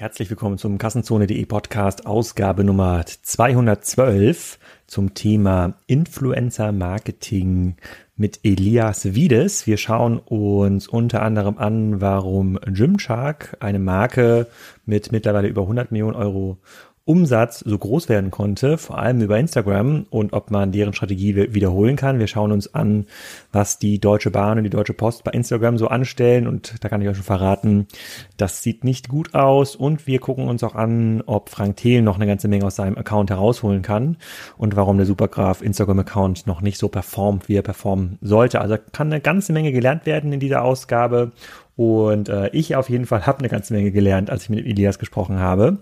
Herzlich willkommen zum Kassenzone.de Podcast, Ausgabe Nummer 212 zum Thema Influencer Marketing mit Elias Wiedes. Wir schauen uns unter anderem an, warum Gymshark, eine Marke mit mittlerweile über 100 Millionen Euro Umsatz so groß werden konnte, vor allem über Instagram und ob man deren Strategie wiederholen kann. Wir schauen uns an, was die Deutsche Bahn und die Deutsche Post bei Instagram so anstellen und da kann ich euch schon verraten, das sieht nicht gut aus und wir gucken uns auch an, ob Frank Thelen noch eine ganze Menge aus seinem Account herausholen kann und warum der Supergraph Instagram Account noch nicht so performt, wie er performen sollte. Also kann eine ganze Menge gelernt werden in dieser Ausgabe und äh, ich auf jeden Fall habe eine ganze Menge gelernt, als ich mit Elias gesprochen habe.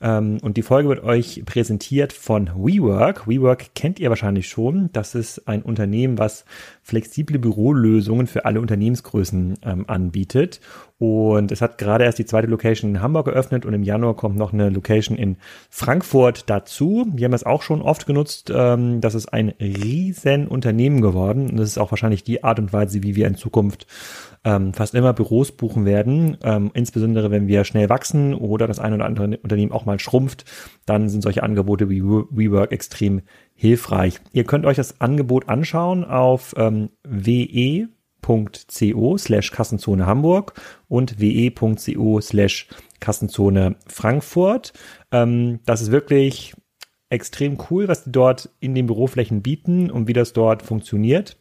Ähm, und die Folge wird euch präsentiert von WeWork. WeWork kennt ihr wahrscheinlich schon. Das ist ein Unternehmen, was flexible Bürolösungen für alle Unternehmensgrößen ähm, anbietet. Und es hat gerade erst die zweite Location in Hamburg geöffnet und im Januar kommt noch eine Location in Frankfurt dazu. Wir haben es auch schon oft genutzt. Ähm, das ist ein riesen Unternehmen geworden. Und das ist auch wahrscheinlich die Art und Weise, wie wir in Zukunft ähm, fast immer Büros buchen werden. Ähm, insbesondere wenn wir schnell wachsen oder das ein oder andere Unternehmen auch mal schrumpft, dann sind solche Angebote wie WeWork extrem hilfreich. Ihr könnt euch das Angebot anschauen auf ähm, we.co slash Kassenzone Hamburg und we.co slash Kassenzone Frankfurt. Ähm, das ist wirklich extrem cool, was die dort in den Büroflächen bieten und wie das dort funktioniert.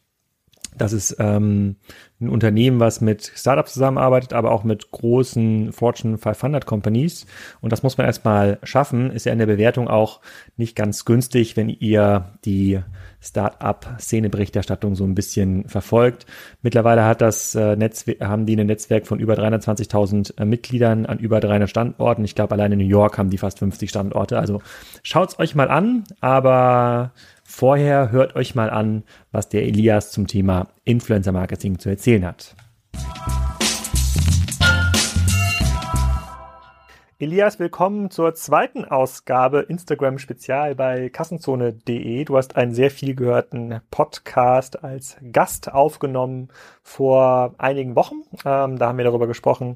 Das ist ähm, ein Unternehmen, was mit Startups zusammenarbeitet, aber auch mit großen Fortune 500 Companies. Und das muss man erstmal schaffen. Ist ja in der Bewertung auch nicht ganz günstig, wenn ihr die Startup-Szeneberichterstattung so ein bisschen verfolgt. Mittlerweile hat das äh, Netzwerk, haben die ein Netzwerk von über 320.000 äh, Mitgliedern an über 300 Standorten. Ich glaube, allein in New York haben die fast 50 Standorte. Also schaut's euch mal an, aber Vorher hört euch mal an, was der Elias zum Thema Influencer Marketing zu erzählen hat. Elias, willkommen zur zweiten Ausgabe Instagram Spezial bei Kassenzone.de. Du hast einen sehr viel gehörten Podcast als Gast aufgenommen vor einigen Wochen. Ähm, da haben wir darüber gesprochen,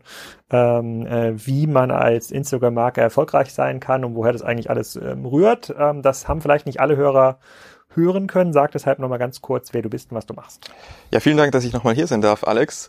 ähm, äh, wie man als Instagram-Marke erfolgreich sein kann und woher das eigentlich alles ähm, rührt. Ähm, das haben vielleicht nicht alle Hörer hören können. Sag deshalb nochmal ganz kurz, wer du bist und was du machst. Ja, vielen Dank, dass ich nochmal hier sein darf, Alex.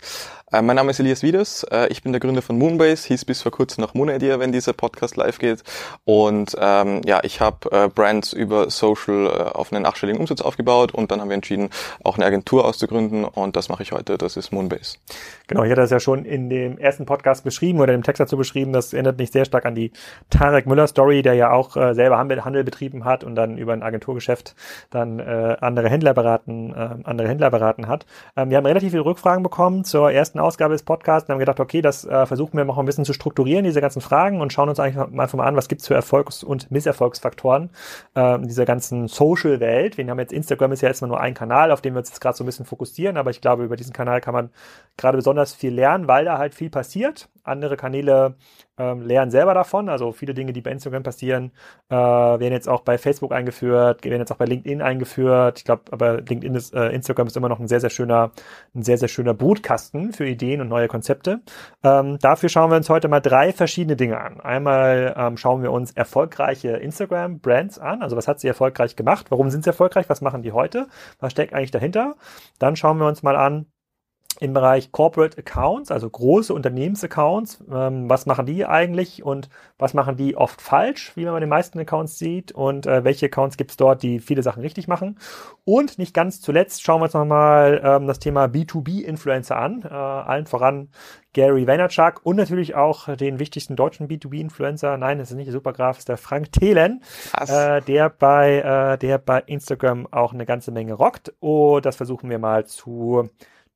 Äh, mein Name ist Elias Wiedes. Äh, ich bin der Gründer von Moonbase, hieß bis vor kurzem noch Moonidea, wenn dieser Podcast live geht. Und ähm, ja, ich habe äh, Brands über Social äh, auf einen achtstelligen Umsatz aufgebaut und dann haben wir entschieden, auch eine Agentur auszugründen und das mache ich heute. Das ist Moonbase. Genau, ich hatte das ja schon in dem ersten Podcast beschrieben oder im Text dazu beschrieben. Das erinnert mich sehr stark an die Tarek Müller Story, der ja auch äh, selber Handel, Handel betrieben hat und dann über ein Agenturgeschäft dann äh, andere Händler beraten, andere Händler beraten hat. Ähm, wir haben relativ viele Rückfragen bekommen zur ersten Ausgabe des Podcasts und haben gedacht, okay, das äh, versuchen wir mal ein bisschen zu strukturieren, diese ganzen Fragen und schauen uns mal einfach mal an, was gibt's für Erfolgs- und Misserfolgsfaktoren äh, dieser ganzen Social-Welt. Wir haben jetzt Instagram ist ja erstmal nur ein Kanal, auf den wir uns jetzt gerade so ein bisschen fokussieren, aber ich glaube, über diesen Kanal kann man gerade besonders viel lernen, weil da halt viel passiert. Andere Kanäle ähm, lernen selber davon. Also viele Dinge, die bei Instagram passieren, äh, werden jetzt auch bei Facebook eingeführt, werden jetzt auch bei LinkedIn eingeführt. Ich glaube, aber LinkedIn ist, äh, Instagram ist immer noch ein sehr, sehr schöner, ein sehr, sehr schöner Brutkasten für Ideen und neue Konzepte. Ähm, dafür schauen wir uns heute mal drei verschiedene Dinge an. Einmal ähm, schauen wir uns erfolgreiche Instagram-Brands an. Also was hat sie erfolgreich gemacht? Warum sind sie erfolgreich? Was machen die heute? Was steckt eigentlich dahinter? Dann schauen wir uns mal an, im Bereich Corporate Accounts, also große Unternehmensaccounts. Ähm, was machen die eigentlich und was machen die oft falsch, wie man bei den meisten Accounts sieht und äh, welche Accounts gibt es dort, die viele Sachen richtig machen. Und nicht ganz zuletzt schauen wir uns nochmal ähm, das Thema B2B-Influencer an, äh, allen voran Gary Vaynerchuk und natürlich auch den wichtigsten deutschen B2B-Influencer. Nein, das ist nicht der Supergraf, ist der Frank Thelen, äh, der bei äh, der bei Instagram auch eine ganze Menge rockt. Und das versuchen wir mal zu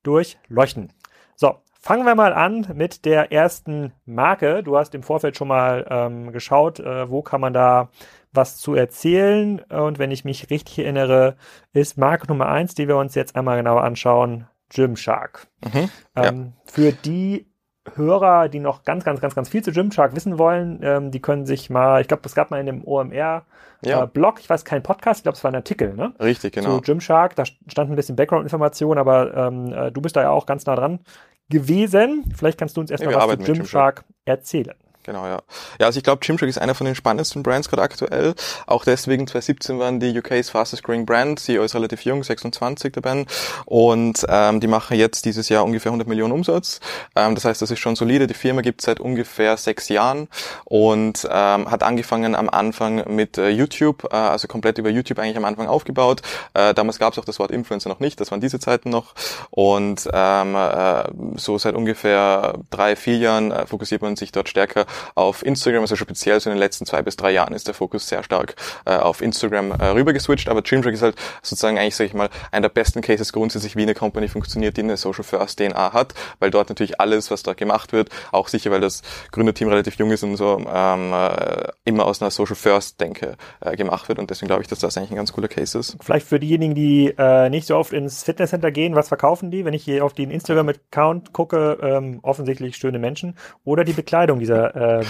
durchleuchten. So, fangen wir mal an mit der ersten Marke. Du hast im Vorfeld schon mal ähm, geschaut, äh, wo kann man da was zu erzählen. Und wenn ich mich richtig erinnere, ist Marke Nummer eins, die wir uns jetzt einmal genauer anschauen, Gymshark. Mhm, ähm, ja. Für die Hörer, die noch ganz, ganz, ganz, ganz viel zu Gymshark wissen wollen, ähm, die können sich mal, ich glaube, es gab mal in dem OMR ja. äh, ich weiß kein Podcast, ich glaube, es war ein Artikel, ne? Richtig, genau. Zu Gymshark, da stand ein bisschen Background-Information, aber ähm, äh, du bist da ja auch ganz nah dran gewesen. Vielleicht kannst du uns erstmal nee, was zu Gymshark erzählen. Genau, ja. Ja, also ich glaube, Gymshark ist einer von den spannendsten Brands gerade aktuell. Auch deswegen 2017 waren die UK's fastest growing Brand. CEO ist relativ jung, 26 der Ben. Und ähm, die machen jetzt dieses Jahr ungefähr 100 Millionen Umsatz. Ähm, das heißt, das ist schon solide. Die Firma gibt seit ungefähr sechs Jahren und ähm, hat angefangen am Anfang mit äh, YouTube, äh, also komplett über YouTube eigentlich am Anfang aufgebaut. Äh, damals gab es auch das Wort Influencer noch nicht. Das waren diese Zeiten noch. Und ähm, äh, so seit ungefähr drei, vier Jahren äh, fokussiert man sich dort stärker auf Instagram, also speziell so in den letzten zwei bis drei Jahren ist der Fokus sehr stark äh, auf Instagram äh, rübergeswitcht, aber Gymshark ist halt sozusagen eigentlich, sage ich mal, einer der besten Cases grundsätzlich, wie eine Company funktioniert, die eine Social First DNA hat, weil dort natürlich alles, was da gemacht wird, auch sicher, weil das Gründerteam relativ jung ist und so, ähm, äh, immer aus einer Social First Denke äh, gemacht wird und deswegen glaube ich, dass das eigentlich ein ganz cooler Case ist. Vielleicht für diejenigen, die äh, nicht so oft ins Fitnesscenter gehen, was verkaufen die? Wenn ich hier auf den Instagram-Account gucke, ähm, offensichtlich schöne Menschen oder die Bekleidung dieser äh,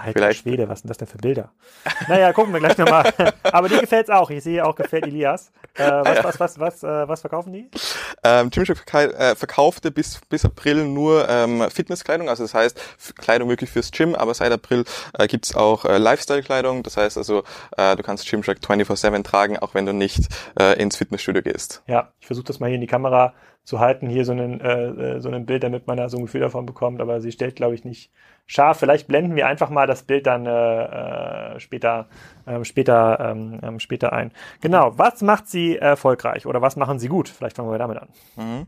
Alter Vielleicht. Schwede, was sind das denn für Bilder? Naja, gucken wir gleich nochmal. Aber dir gefällt's auch. Ich sehe auch, gefällt Elias. Äh, was, was, was, was, äh, was verkaufen die? Ähm, Gymshark äh, verkaufte bis, bis April nur ähm, Fitnesskleidung, also das heißt Kleidung wirklich fürs Gym, aber seit April äh, gibt's auch äh, Lifestyle-Kleidung. Das heißt also, äh, du kannst Gymshark 24-7 tragen, auch wenn du nicht äh, ins Fitnessstudio gehst. Ja, ich versuche das mal hier in die Kamera zu halten, hier so ein, äh, äh, so ein Bild, damit man da so ein Gefühl davon bekommt, aber sie stellt, glaube ich, nicht scharf. Vielleicht blenden wir einfach mal das Bild dann äh, äh, später, äh, später, ähm, ähm, später ein. Genau, was macht sie erfolgreich oder was machen sie gut? Vielleicht fangen wir damit an. Mhm.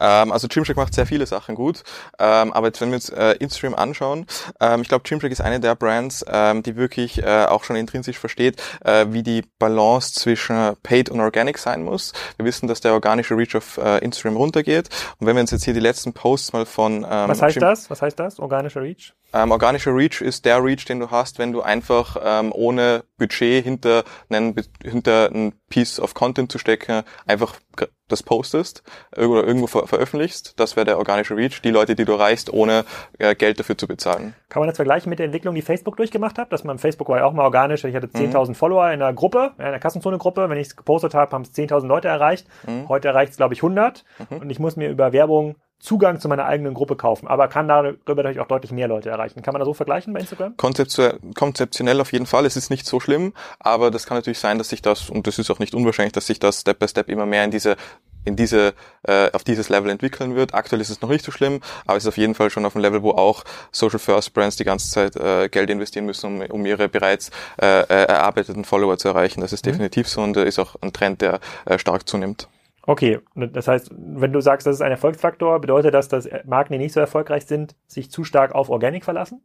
Ähm, also Gymshark macht sehr viele Sachen gut, ähm, aber jetzt, wenn wir uns äh, Instagram anschauen, ähm, ich glaube, Gymshark ist eine der Brands, ähm, die wirklich äh, auch schon intrinsisch versteht, äh, wie die Balance zwischen Paid und Organic sein muss. Wir wissen, dass der organische Reach auf äh, Instagram runtergeht und wenn wir uns jetzt hier die letzten Posts mal von ähm, Was heißt Gym das? Was heißt das? Organischer Reach? Ähm, organischer Reach ist der Reach, den du hast, wenn du einfach ähm, ohne Budget hinter einen, hinter ein Piece of Content zu stecken, einfach das postest oder irgendwo ver veröffentlichst. Das wäre der organische Reach, die Leute, die du erreichst, ohne äh, Geld dafür zu bezahlen. Kann man das vergleichen mit der Entwicklung, die Facebook durchgemacht hat? Dass man Facebook war ja auch mal organisch. Ich hatte 10.000 mhm. Follower in einer Gruppe, in einer Kassenzone-Gruppe. Wenn ich es gepostet habe, haben es 10.000 Leute erreicht. Mhm. Heute erreicht es, glaube ich, 100. Mhm. Und ich muss mir über Werbung Zugang zu meiner eigenen Gruppe kaufen, aber kann darüber natürlich auch deutlich mehr Leute erreichen. Kann man das so vergleichen bei Instagram? konzeptionell auf jeden Fall. Es ist nicht so schlimm, aber das kann natürlich sein, dass sich das, und das ist auch nicht unwahrscheinlich, dass sich das Step by Step immer mehr in diese in diese äh, auf dieses Level entwickeln wird. Aktuell ist es noch nicht so schlimm, aber es ist auf jeden Fall schon auf einem Level, wo auch Social First Brands die ganze Zeit äh, Geld investieren müssen, um, um ihre bereits äh, äh erarbeiteten Follower zu erreichen. Das ist mhm. definitiv so und äh, ist auch ein Trend, der äh, stark zunimmt. Okay, das heißt, wenn du sagst, das ist ein Erfolgsfaktor, bedeutet das, dass Marken, die nicht so erfolgreich sind, sich zu stark auf Organic verlassen?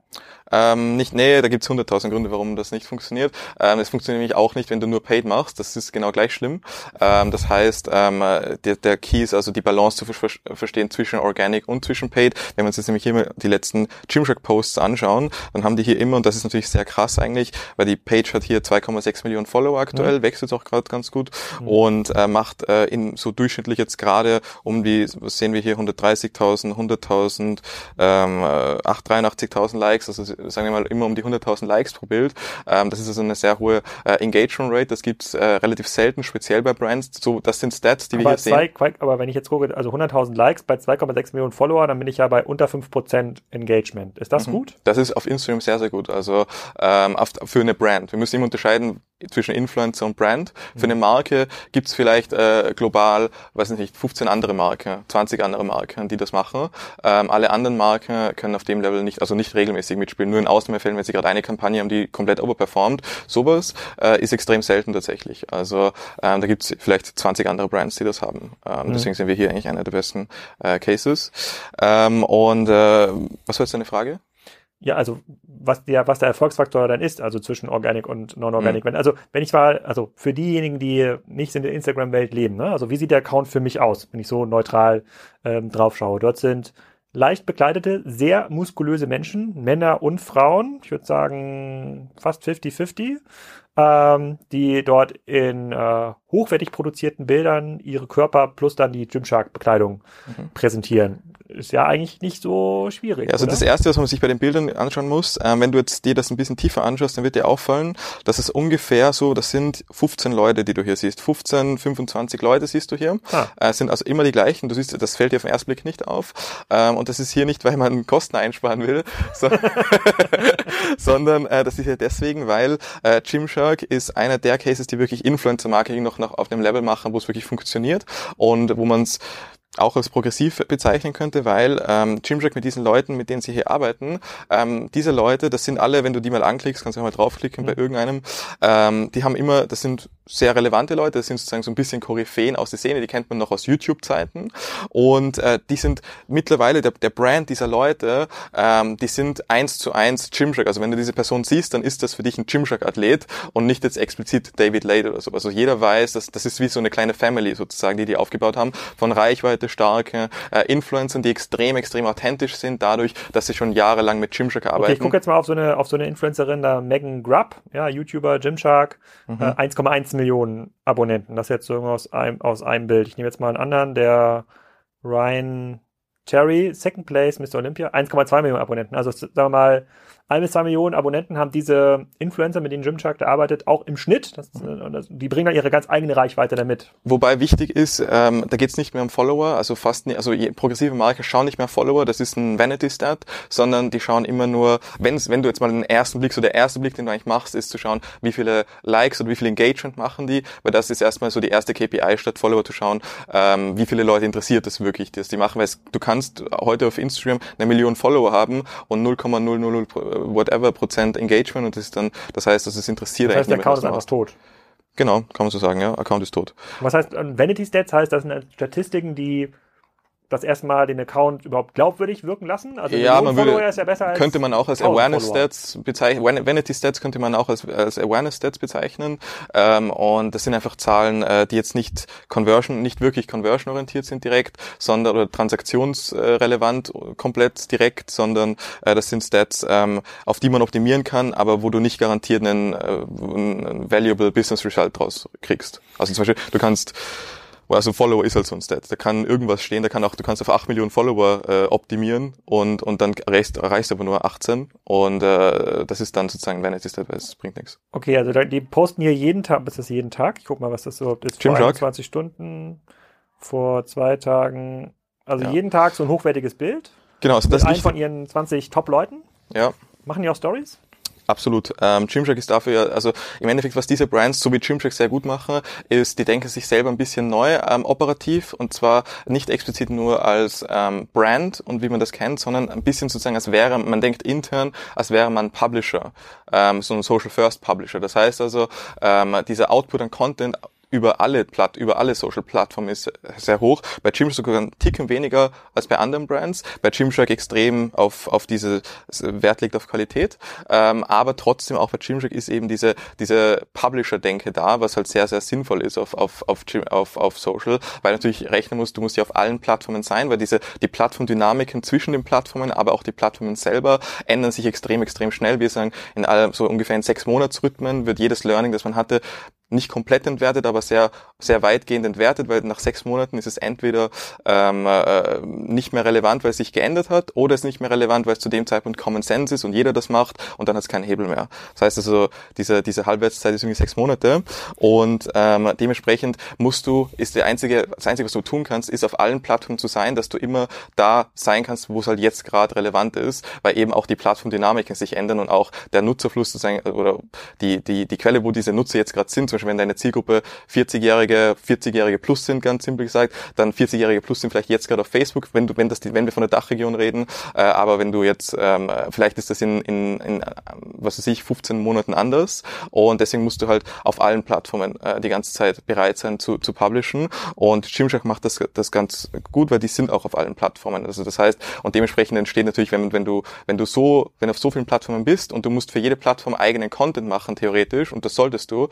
Ähm, nicht, nee, da gibt's hunderttausend Gründe, warum das nicht funktioniert. Ähm, es funktioniert nämlich auch nicht, wenn du nur Paid machst. Das ist genau gleich schlimm. Ähm, das heißt, ähm, der, der Key ist also die Balance zu ver verstehen zwischen Organic und zwischen Paid. Wenn wir uns jetzt nämlich hier die letzten Gymshark-Posts anschauen, dann haben die hier immer, und das ist natürlich sehr krass eigentlich, weil die Page hat hier 2,6 Millionen Follower aktuell, mhm. wächst jetzt auch gerade ganz gut mhm. und äh, macht äh, in so durchschnittlich jetzt gerade um die, was sehen wir hier, 130.000, 100.000, ähm, 83.000 Likes, also sagen wir mal immer um die 100.000 Likes pro Bild. Ähm, das ist also eine sehr hohe äh, Engagement Rate, das gibt's äh, relativ selten, speziell bei Brands. So, das sind Stats, die aber wir hier zwei, sehen. Aber wenn ich jetzt gucke, also 100.000 Likes bei 2,6 Millionen Follower, dann bin ich ja bei unter 5% Engagement. Ist das mhm. gut? Das ist auf Instagram sehr, sehr gut. Also ähm, auf, für eine Brand. Wir müssen immer unterscheiden, zwischen Influencer und Brand. Für eine Marke gibt's vielleicht äh, global, weiß nicht, 15 andere Marken, 20 andere Marken, die das machen. Ähm, alle anderen Marken können auf dem Level nicht, also nicht regelmäßig mitspielen, nur in Ausnahmefällen, wenn sie gerade eine Kampagne haben, die komplett overperformt. Sowas äh, ist extrem selten tatsächlich. Also ähm, da gibt's vielleicht 20 andere Brands, die das haben. Ähm, mhm. Deswegen sind wir hier eigentlich einer der besten äh, Cases. Ähm, und äh, was war jetzt deine Frage? Ja, also was der, was der Erfolgsfaktor dann ist, also zwischen Organic und Non-Organic. Mhm. Wenn, also wenn ich mal, also für diejenigen, die nicht in der Instagram-Welt leben, ne, also wie sieht der Account für mich aus, wenn ich so neutral ähm, drauf schaue? Dort sind leicht bekleidete, sehr muskulöse Menschen, Männer und Frauen, ich würde sagen fast 50-50, ähm, die dort in äh, hochwertig produzierten Bildern ihre Körper plus dann die Gymshark-Bekleidung mhm. präsentieren ist ja eigentlich nicht so schwierig. Ja, also oder? das Erste, was man sich bei den Bildern anschauen muss, äh, wenn du jetzt dir das ein bisschen tiefer anschaust, dann wird dir auffallen, dass es ungefähr so, das sind 15 Leute, die du hier siehst. 15, 25 Leute siehst du hier. Ah. Äh, sind also immer die gleichen. Du siehst, das fällt dir auf den ersten Blick nicht auf. Ähm, und das ist hier nicht, weil man Kosten einsparen will, so, sondern äh, das ist ja deswegen, weil äh, Gymshark ist einer der Cases, die wirklich Influencer-Marketing noch, noch auf dem Level machen, wo es wirklich funktioniert und wo man es auch als progressiv bezeichnen könnte, weil ähm, Gymshark mit diesen Leuten, mit denen sie hier arbeiten, ähm, diese Leute, das sind alle, wenn du die mal anklickst, kannst du auch mal draufklicken mhm. bei irgendeinem, ähm, die haben immer, das sind sehr relevante Leute, das sind sozusagen so ein bisschen Koryphäen aus der Szene, die kennt man noch aus YouTube-Zeiten und äh, die sind mittlerweile, der, der Brand dieser Leute, ähm, die sind eins zu eins Gymshark, also wenn du diese Person siehst, dann ist das für dich ein Gymshark-Athlet und nicht jetzt explizit David Lade oder so. Also jeder weiß, dass das ist wie so eine kleine Family sozusagen, die die aufgebaut haben, von Reichweite, starke äh, Influencern, die extrem, extrem authentisch sind, dadurch, dass sie schon jahrelang mit Gymshark arbeiten. Okay, ich gucke jetzt mal auf so eine, auf so eine Influencerin, da Megan Grubb, ja, YouTuber, Gymshark, mhm. äh, 1,1 Millionen Abonnenten. Das jetzt so aus einem, aus einem Bild. Ich nehme jetzt mal einen anderen, der Ryan Terry, Second Place, Mr. Olympia, 1,2 Millionen Abonnenten. Also sagen wir mal, ein bis zwei Millionen Abonnenten haben diese Influencer, mit denen Gymshark da arbeitet, auch im Schnitt. Das, das, die bringen dann ihre ganz eigene Reichweite damit. Wobei wichtig ist, ähm, da geht es nicht mehr um Follower, also fast nicht, also progressive Marken schauen nicht mehr Follower, das ist ein Vanity-Stat, sondern die schauen immer nur, wenn's, wenn du jetzt mal den ersten Blick, so der erste Blick, den du eigentlich machst, ist zu schauen, wie viele Likes oder wie viel Engagement machen die, weil das ist erstmal so die erste KPI statt Follower zu schauen, ähm, wie viele Leute interessiert das wirklich, dass die machen, weil du kannst heute auf Instagram eine Million Follower haben und 0,000 whatever Prozent Engagement und das ist dann, das heißt, dass es interessiert das heißt, eigentlich der Account ist einfach tot. Genau, kann man so sagen, ja. Account ist tot. Was heißt, Vanity Stats heißt, das sind Statistiken, die das erstmal den Account überhaupt glaubwürdig wirken lassen? Also ja, man würde, ja ja könnte man auch als Awareness Stats bezeichnen, Vanity Stats könnte man auch als, als Awareness Stats bezeichnen. Ähm, und das sind einfach Zahlen, äh, die jetzt nicht Conversion, nicht wirklich Conversion orientiert sind direkt, sondern oder transaktionsrelevant komplett direkt, sondern äh, das sind Stats, ähm, auf die man optimieren kann, aber wo du nicht garantiert einen, äh, einen valuable Business Result draus kriegst. Also zum Beispiel, du kannst also Follower ist halt so ein Stat. Da kann irgendwas stehen, da kann auch, du kannst auf 8 Millionen Follower äh, optimieren und, und dann erreichst, erreichst aber nur 18 und äh, das ist dann sozusagen ein Vanity Stat, weil es bringt nichts. Okay, also die posten hier jeden Tag, ist das jeden Tag? Ich guck mal, was das überhaupt ist. Vor 21 Stunden, vor zwei Tagen, also ja. jeden Tag so ein hochwertiges Bild. Genau, also das ist von ihren 20 Top-Leuten. Ja. Machen die auch Stories? Absolut. Ähm, Gymshark ist dafür, also im Endeffekt, was diese Brands so wie Gymshark sehr gut machen, ist, die denken sich selber ein bisschen neu ähm, operativ und zwar nicht explizit nur als ähm, Brand und wie man das kennt, sondern ein bisschen sozusagen, als wäre, man denkt intern, als wäre man Publisher, ähm, so ein Social First Publisher. Das heißt also, ähm, dieser Output an Content über alle Platt, über alle Social Plattformen ist sehr hoch. Bei Gymshark sogar ein Ticken weniger als bei anderen Brands. Bei Gymshark extrem auf, auf diese Wert liegt auf Qualität. Ähm, aber trotzdem auch bei Gymshark ist eben diese, diese Publisher-Denke da, was halt sehr, sehr sinnvoll ist auf, auf, auf, auf, auf Social, weil natürlich rechnen musst, du musst ja auf allen Plattformen sein, weil diese, die Plattformdynamiken zwischen den Plattformen, aber auch die Plattformen selber ändern sich extrem, extrem schnell. Wir sagen, in all, so ungefähr in sechs Monatsrhythmen wird jedes Learning, das man hatte, nicht komplett entwertet, aber sehr, sehr weitgehend entwertet, weil nach sechs Monaten ist es entweder ähm, äh, nicht mehr relevant, weil es sich geändert hat, oder es ist nicht mehr relevant, weil es zu dem Zeitpunkt Common Sense ist und jeder das macht und dann hat es keinen Hebel mehr. Das heißt also, diese, diese Halbwertszeit ist irgendwie sechs Monate und ähm, dementsprechend musst du, ist der einzige, das Einzige, was du tun kannst, ist auf allen Plattformen zu sein, dass du immer da sein kannst, wo es halt jetzt gerade relevant ist, weil eben auch die Plattformdynamiken sich ändern und auch der Nutzerfluss sozusagen, oder die, die, die Quelle, wo diese Nutzer jetzt gerade sind, zum Beispiel wenn deine Zielgruppe 40-Jährige, 40-Jährige plus sind, ganz simpel gesagt, dann 40-Jährige plus sind vielleicht jetzt gerade auf Facebook, wenn du, wenn das, wenn wir von der Dachregion reden, äh, aber wenn du jetzt, ähm, vielleicht ist das in, in, in, was weiß ich, 15 Monaten anders und deswegen musst du halt auf allen Plattformen äh, die ganze Zeit bereit sein zu, zu publishen und Gymshark macht das, das ganz gut, weil die sind auch auf allen Plattformen, also das heißt, und dementsprechend entsteht natürlich, wenn, wenn du, wenn du so, wenn auf so vielen Plattformen bist und du musst für jede Plattform eigenen Content machen, theoretisch, und das solltest du,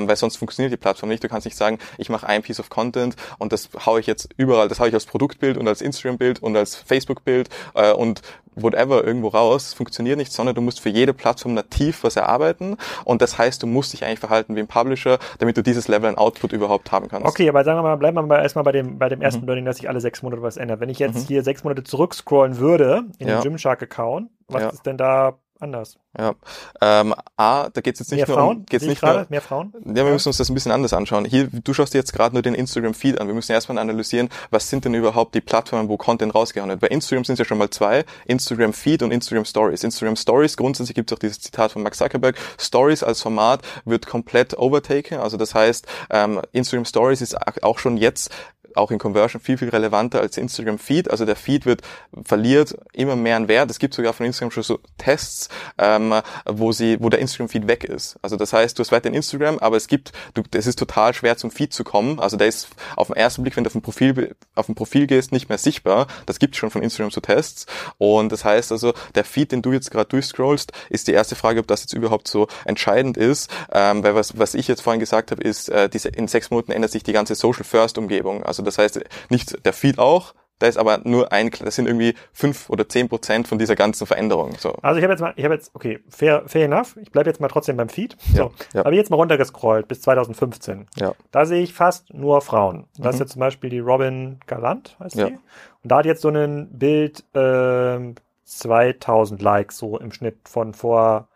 ähm, weil sonst funktioniert die Plattform nicht. Du kannst nicht sagen, ich mache ein Piece of Content und das haue ich jetzt überall, das haue ich als Produktbild und als Instagram-Bild und als Facebook-Bild äh, und whatever irgendwo raus, funktioniert nicht, sondern du musst für jede Plattform nativ was erarbeiten und das heißt, du musst dich eigentlich verhalten wie ein Publisher, damit du dieses Level an Output überhaupt haben kannst. Okay, aber sagen wir mal, bleiben wir mal erstmal bei dem, bei dem ersten mhm. Learning, dass sich alle sechs Monate was ändert. Wenn ich jetzt mhm. hier sechs Monate zurückscrollen würde in ja. den Gymshark-Account, was ja. ist denn da anders. Ja. Ähm, A, da geht es jetzt nicht mehr nur Frauen? um geht's nicht nur, mehr Frauen? Ja, wir ja. müssen uns das ein bisschen anders anschauen. Hier, du schaust dir jetzt gerade nur den Instagram-Feed an. Wir müssen erstmal analysieren, was sind denn überhaupt die Plattformen, wo Content rausgehauen wird. Bei Instagram sind es ja schon mal zwei, Instagram-Feed und Instagram Stories. Instagram Stories, grundsätzlich gibt es auch dieses Zitat von Mark Zuckerberg, Stories als Format wird komplett overtaken. Also das heißt, ähm, Instagram Stories ist auch schon jetzt auch in Conversion viel, viel relevanter als Instagram Feed. Also der Feed wird verliert immer mehr an Wert. Es gibt sogar von Instagram schon so Tests, ähm, wo sie, wo der Instagram Feed weg ist. Also das heißt, du hast weiter in Instagram, aber es gibt, du, es ist total schwer zum Feed zu kommen. Also der ist auf den ersten Blick, wenn du auf ein Profil, auf ein Profil gehst, nicht mehr sichtbar. Das gibt schon von Instagram so Tests. Und das heißt also, der Feed, den du jetzt gerade durchscrollst, ist die erste Frage, ob das jetzt überhaupt so entscheidend ist. Ähm, weil was, was ich jetzt vorhin gesagt habe, ist, äh, diese, in sechs Monaten ändert sich die ganze Social First Umgebung. Also das heißt, nicht der Feed auch, da ist aber nur ein, das sind irgendwie fünf oder zehn Prozent von dieser ganzen Veränderung. So. Also ich habe jetzt mal, ich habe jetzt, okay, fair, fair enough. Ich bleibe jetzt mal trotzdem beim Feed. So, ja, ja. habe ich jetzt mal runtergescrollt bis 2015. Ja. Da sehe ich fast nur Frauen. Da mhm. ist jetzt zum Beispiel die Robin Galant, heißt ja. die. Und da hat jetzt so ein Bild äh, 2000 Likes so im Schnitt von vor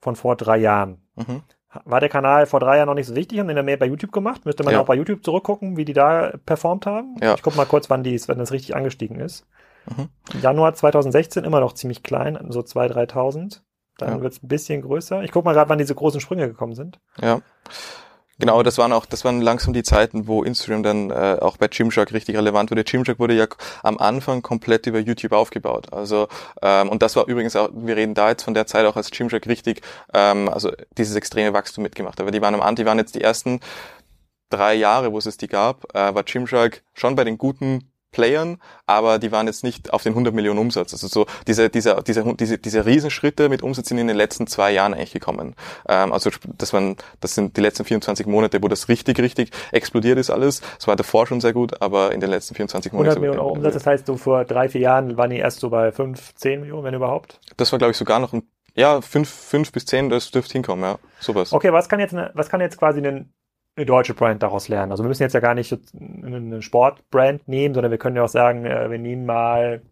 von vor drei Jahren. Mhm war der Kanal vor drei Jahren noch nicht so wichtig, haben den ja mehr bei YouTube gemacht. Müsste man ja. auch bei YouTube zurückgucken, wie die da performt haben. Ja. Ich gucke mal kurz, wann die, wenn das richtig angestiegen ist. Mhm. Januar 2016 immer noch ziemlich klein, so 2.000, 3.000. Dann ja. wird es ein bisschen größer. Ich gucke mal gerade, wann diese großen Sprünge gekommen sind. Ja. Genau, das waren auch, das waren langsam die Zeiten, wo Instagram dann äh, auch bei Gymshark richtig relevant wurde. Gymshark wurde ja am Anfang komplett über YouTube aufgebaut. Also ähm, und das war übrigens auch, wir reden da jetzt von der Zeit auch, als Gymshark richtig, ähm, also dieses extreme Wachstum mitgemacht. Aber die waren am Anfang, die waren jetzt die ersten drei Jahre, wo es die gab, äh, war Gymshark schon bei den guten Playern, aber die waren jetzt nicht auf den 100 Millionen Umsatz. Also so diese, diese, diese, diese, diese Riesenschritte mit Umsatz sind in den letzten zwei Jahren eigentlich gekommen. Ähm, also das waren, das sind die letzten 24 Monate, wo das richtig, richtig explodiert ist alles. Es war davor schon sehr gut, aber in den letzten 24 Monaten. 100 Millionen Euro Umsatz, das heißt, so vor drei, vier Jahren waren die erst so bei 5, 10 Millionen, wenn überhaupt? Das war, glaube ich, sogar noch ein ja, fünf, fünf bis zehn, das dürfte hinkommen, ja, sowas. Okay, was kann jetzt, was kann jetzt quasi ein eine deutsche Brand daraus lernen. Also wir müssen jetzt ja gar nicht eine Sportbrand nehmen, sondern wir können ja auch sagen, äh, wir nehmen mal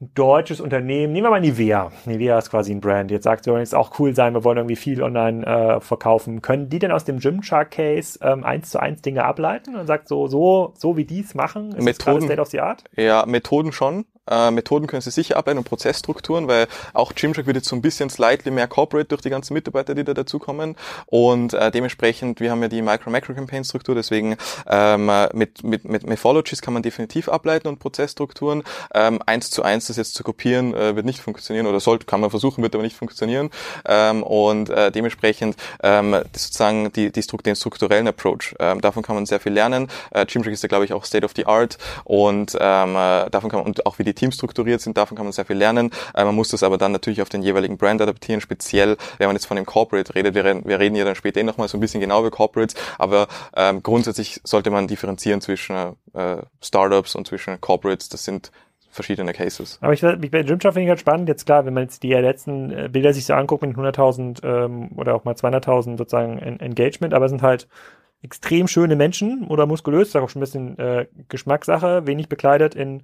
ein deutsches Unternehmen, nehmen wir mal Nivea. Nivea ist quasi ein Brand. Jetzt sagt, wir wollen jetzt auch cool sein, wir wollen irgendwie viel online äh, verkaufen. Können die denn aus dem Gymshark Case ähm, eins zu eins Dinge ableiten und sagt so, so, so wie die es machen, ist Methoden, State of the Art? Ja, Methoden schon. Äh, Methoden können Sie sicher arbeiten und Prozessstrukturen, weil auch Gymshark wird jetzt so ein bisschen slightly mehr corporate durch die ganzen Mitarbeiter, die da dazukommen. Und äh, dementsprechend, wir haben ja die Micro-Macro-Campaign-Struktur, deswegen ähm, mit, mit, mit Methodologies kann man definitiv ableiten und Prozessstrukturen. Ähm, eins zu eins das jetzt zu kopieren, äh, wird nicht funktionieren oder sollte, kann man versuchen, wird aber nicht funktionieren. Ähm, und äh, dementsprechend ähm, sozusagen die, die Struktur, den strukturellen Approach, ähm, davon kann man sehr viel lernen. Äh, Gymshark ist ja, glaube ich, auch State of the Art und ähm, äh, davon kann man, und auch wie die die Teams strukturiert sind, davon kann man sehr viel lernen. Äh, man muss das aber dann natürlich auf den jeweiligen Brand adaptieren, speziell wenn man jetzt von dem Corporate redet. Wir, wir reden ja dann später eh nochmal so ein bisschen genau über Corporates, aber ähm, grundsätzlich sollte man differenzieren zwischen äh, Startups und zwischen Corporates. Das sind verschiedene Cases. Aber ich, ich bei Gymshop finde ich halt spannend. Jetzt klar, wenn man jetzt die letzten äh, Bilder sich so anguckt mit 100.000 ähm, oder auch mal 200.000 sozusagen Engagement, aber es sind halt extrem schöne Menschen oder muskulös, ist auch schon ein bisschen äh, Geschmackssache, wenig bekleidet in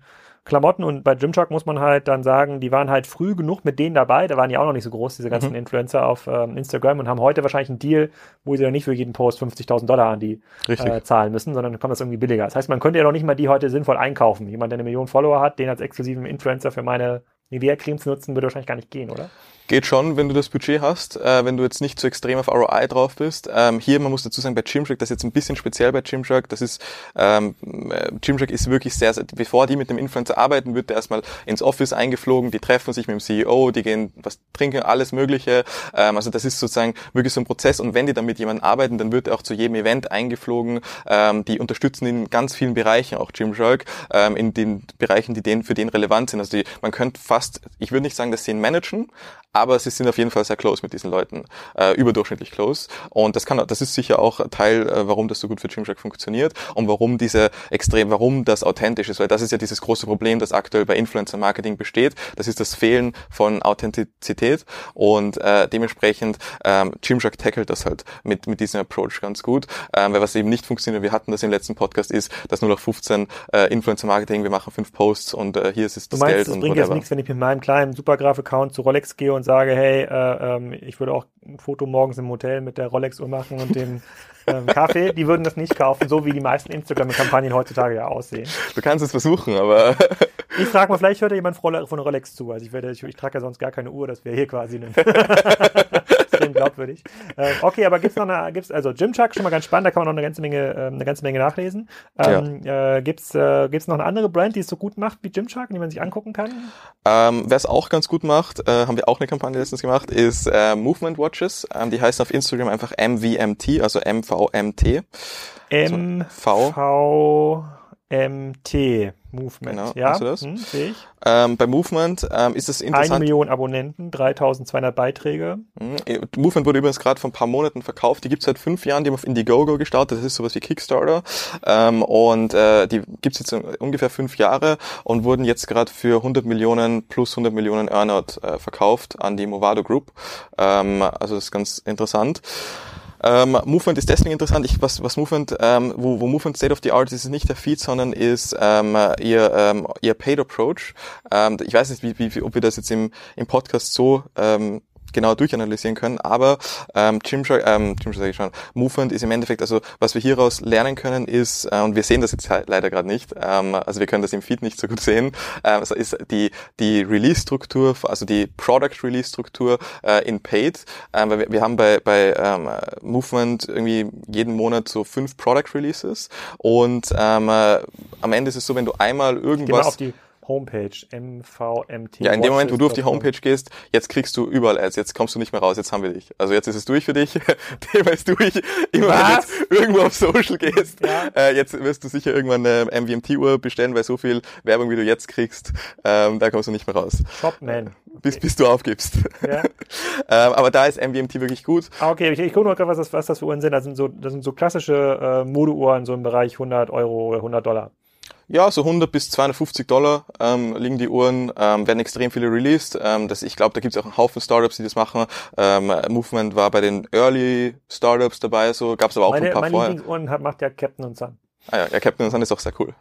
Klamotten und bei Gymshark muss man halt dann sagen, die waren halt früh genug mit denen dabei, da waren ja auch noch nicht so groß, diese ganzen mhm. Influencer auf ähm, Instagram und haben heute wahrscheinlich einen Deal, wo sie dann nicht für jeden Post 50.000 Dollar an die äh, zahlen müssen, sondern dann kommt das irgendwie billiger. Das heißt, man könnte ja noch nicht mal die heute sinnvoll einkaufen. Jemand, der eine Million Follower hat, den als exklusiven Influencer für meine Nivea-Cremes nutzen, würde wahrscheinlich gar nicht gehen, oder? Geht schon, wenn du das Budget hast, äh, wenn du jetzt nicht zu extrem auf ROI drauf bist. Ähm, hier, man muss dazu sagen, bei Gymshark, das ist jetzt ein bisschen speziell bei Gymshark, das ist, ähm, äh, Gymshark ist wirklich sehr, sehr, bevor die mit dem Influencer arbeiten, wird der erstmal ins Office eingeflogen, die treffen sich mit dem CEO, die gehen was trinken, alles mögliche. Ähm, also das ist sozusagen wirklich so ein Prozess und wenn die dann mit jemandem arbeiten, dann wird er auch zu jedem Event eingeflogen. Ähm, die unterstützen in ganz vielen Bereichen, auch Gymshark, ähm, in den Bereichen, die denen, für den relevant sind. Also die, man könnte fast, ich würde nicht sagen, dass sie ihn managen, aber sie sind auf jeden Fall sehr close mit diesen Leuten, äh, überdurchschnittlich close. Und das kann, das ist sicher auch Teil, äh, warum das so gut für Gymshark funktioniert und warum diese extrem, warum das authentisch ist, weil das ist ja dieses große Problem, das aktuell bei Influencer-Marketing besteht. Das ist das Fehlen von Authentizität und äh, dementsprechend ähm, Gymshark tackelt das halt mit mit diesem Approach ganz gut, ähm, weil was eben nicht funktioniert, wir hatten das im letzten Podcast, ist, dass nur noch 15 äh, Influencer-Marketing, wir machen fünf Posts und äh, hier ist das du meinst, Geld es und bringt whatever. jetzt nichts, wenn ich mit meinem kleinen Supergraph-Account zu Rolex gehe und sage, hey, äh, ähm, ich würde auch ein Foto morgens im Hotel mit der Rolex-Uhr machen und dem ähm, Kaffee. Die würden das nicht kaufen, so wie die meisten Instagram-Kampagnen heutzutage ja aussehen. Du kannst es versuchen, aber Ich frage mal, vielleicht hört ja jemand von Rolex zu. Also ich, werde, ich, ich trage ja sonst gar keine Uhr, das wäre hier quasi eine glaubwürdig. Ähm, okay, aber gibt's noch eine, gibt's, also Gymshark schon mal ganz spannend, da kann man noch eine ganze Menge, ähm, eine ganze Menge nachlesen. Ähm, äh, gibt's, äh, gibt's noch eine andere Brand, die es so gut macht wie Gymshark, die man sich angucken kann? Ähm, Wer es auch ganz gut macht, äh, haben wir auch eine Kampagne letztens gemacht, ist äh, Movement Watches. Ähm, die heißen auf Instagram einfach MVMT, also MVMT. M V. V M T Movement. Genau, ja, hast du das? Hm, sehe ich. Ähm, bei Movement ähm, ist es Eine interessant. Million Abonnenten, 3200 Beiträge. Mhm. Movement wurde übrigens gerade vor ein paar Monaten verkauft. Die gibt's seit fünf Jahren. Die haben auf Indiegogo gestartet. Das ist sowas wie Kickstarter. Ähm, und äh, die gibt's jetzt ungefähr fünf Jahre und wurden jetzt gerade für 100 Millionen plus 100 Millionen Earnout äh, verkauft an die Movado Group. Ähm, also das ist ganz interessant. Ähm, Movement ist deswegen interessant. Ich, was, was Movement, ähm, wo, wo Movement State of the Art ist, ist nicht der Feed, sondern ist ähm, ihr, ähm, ihr Paid Approach. Ähm, ich weiß nicht, wie, wie, ob wir das jetzt im, im Podcast so ähm, genau durchanalysieren können, aber ähm, Gymshark, ähm, Gymshark sage ich schon, Movement ist im Endeffekt, also was wir hieraus lernen können ist, äh, und wir sehen das jetzt halt leider gerade nicht, ähm, also wir können das im Feed nicht so gut sehen, ähm, also ist die, die Release-Struktur, also die Product-Release-Struktur äh, in Paid, ähm, weil wir, wir haben bei, bei ähm, Movement irgendwie jeden Monat so fünf Product-Releases und ähm, äh, am Ende ist es so, wenn du einmal irgendwas... auf die Homepage MVMT. Ja, in dem Moment, wo du auf die. Homepage gehst, jetzt kriegst du überall Ads, jetzt kommst du nicht mehr raus, jetzt haben wir dich. Also jetzt ist es durch für dich, Thema ist durch. Immer wenn du jetzt irgendwo auf Social gehst, Ja. äh, jetzt wirst du sicher irgendwann eine MVMT-Uhr bestellen, weil so viel Werbung, wie du jetzt kriegst, ähm, da kommst du nicht mehr raus, Shopman. bis, bis du aufgibst. Ja. ähm, aber da ist MVMT wirklich gut. Ah, okay, ich, ich gucke nur gerade, was das, was das für Uhren sind. Das sind so, das sind so klassische äh, Modeuhren, so im Bereich 100 Euro oder 100 Dollar. Ja, so 100 bis 250 Dollar ähm, liegen die Uhren, ähm, werden extrem viele released. Ähm, das, ich glaube, da gibt es auch einen Haufen Startups, die das machen. Ähm, Movement war bei den Early Startups dabei, so gab es aber auch Meine, ein paar meine vorher. Lieblingsuhren hat, macht ja Captain und Sun. Ah ja, ja, Captain Sun ist auch sehr cool.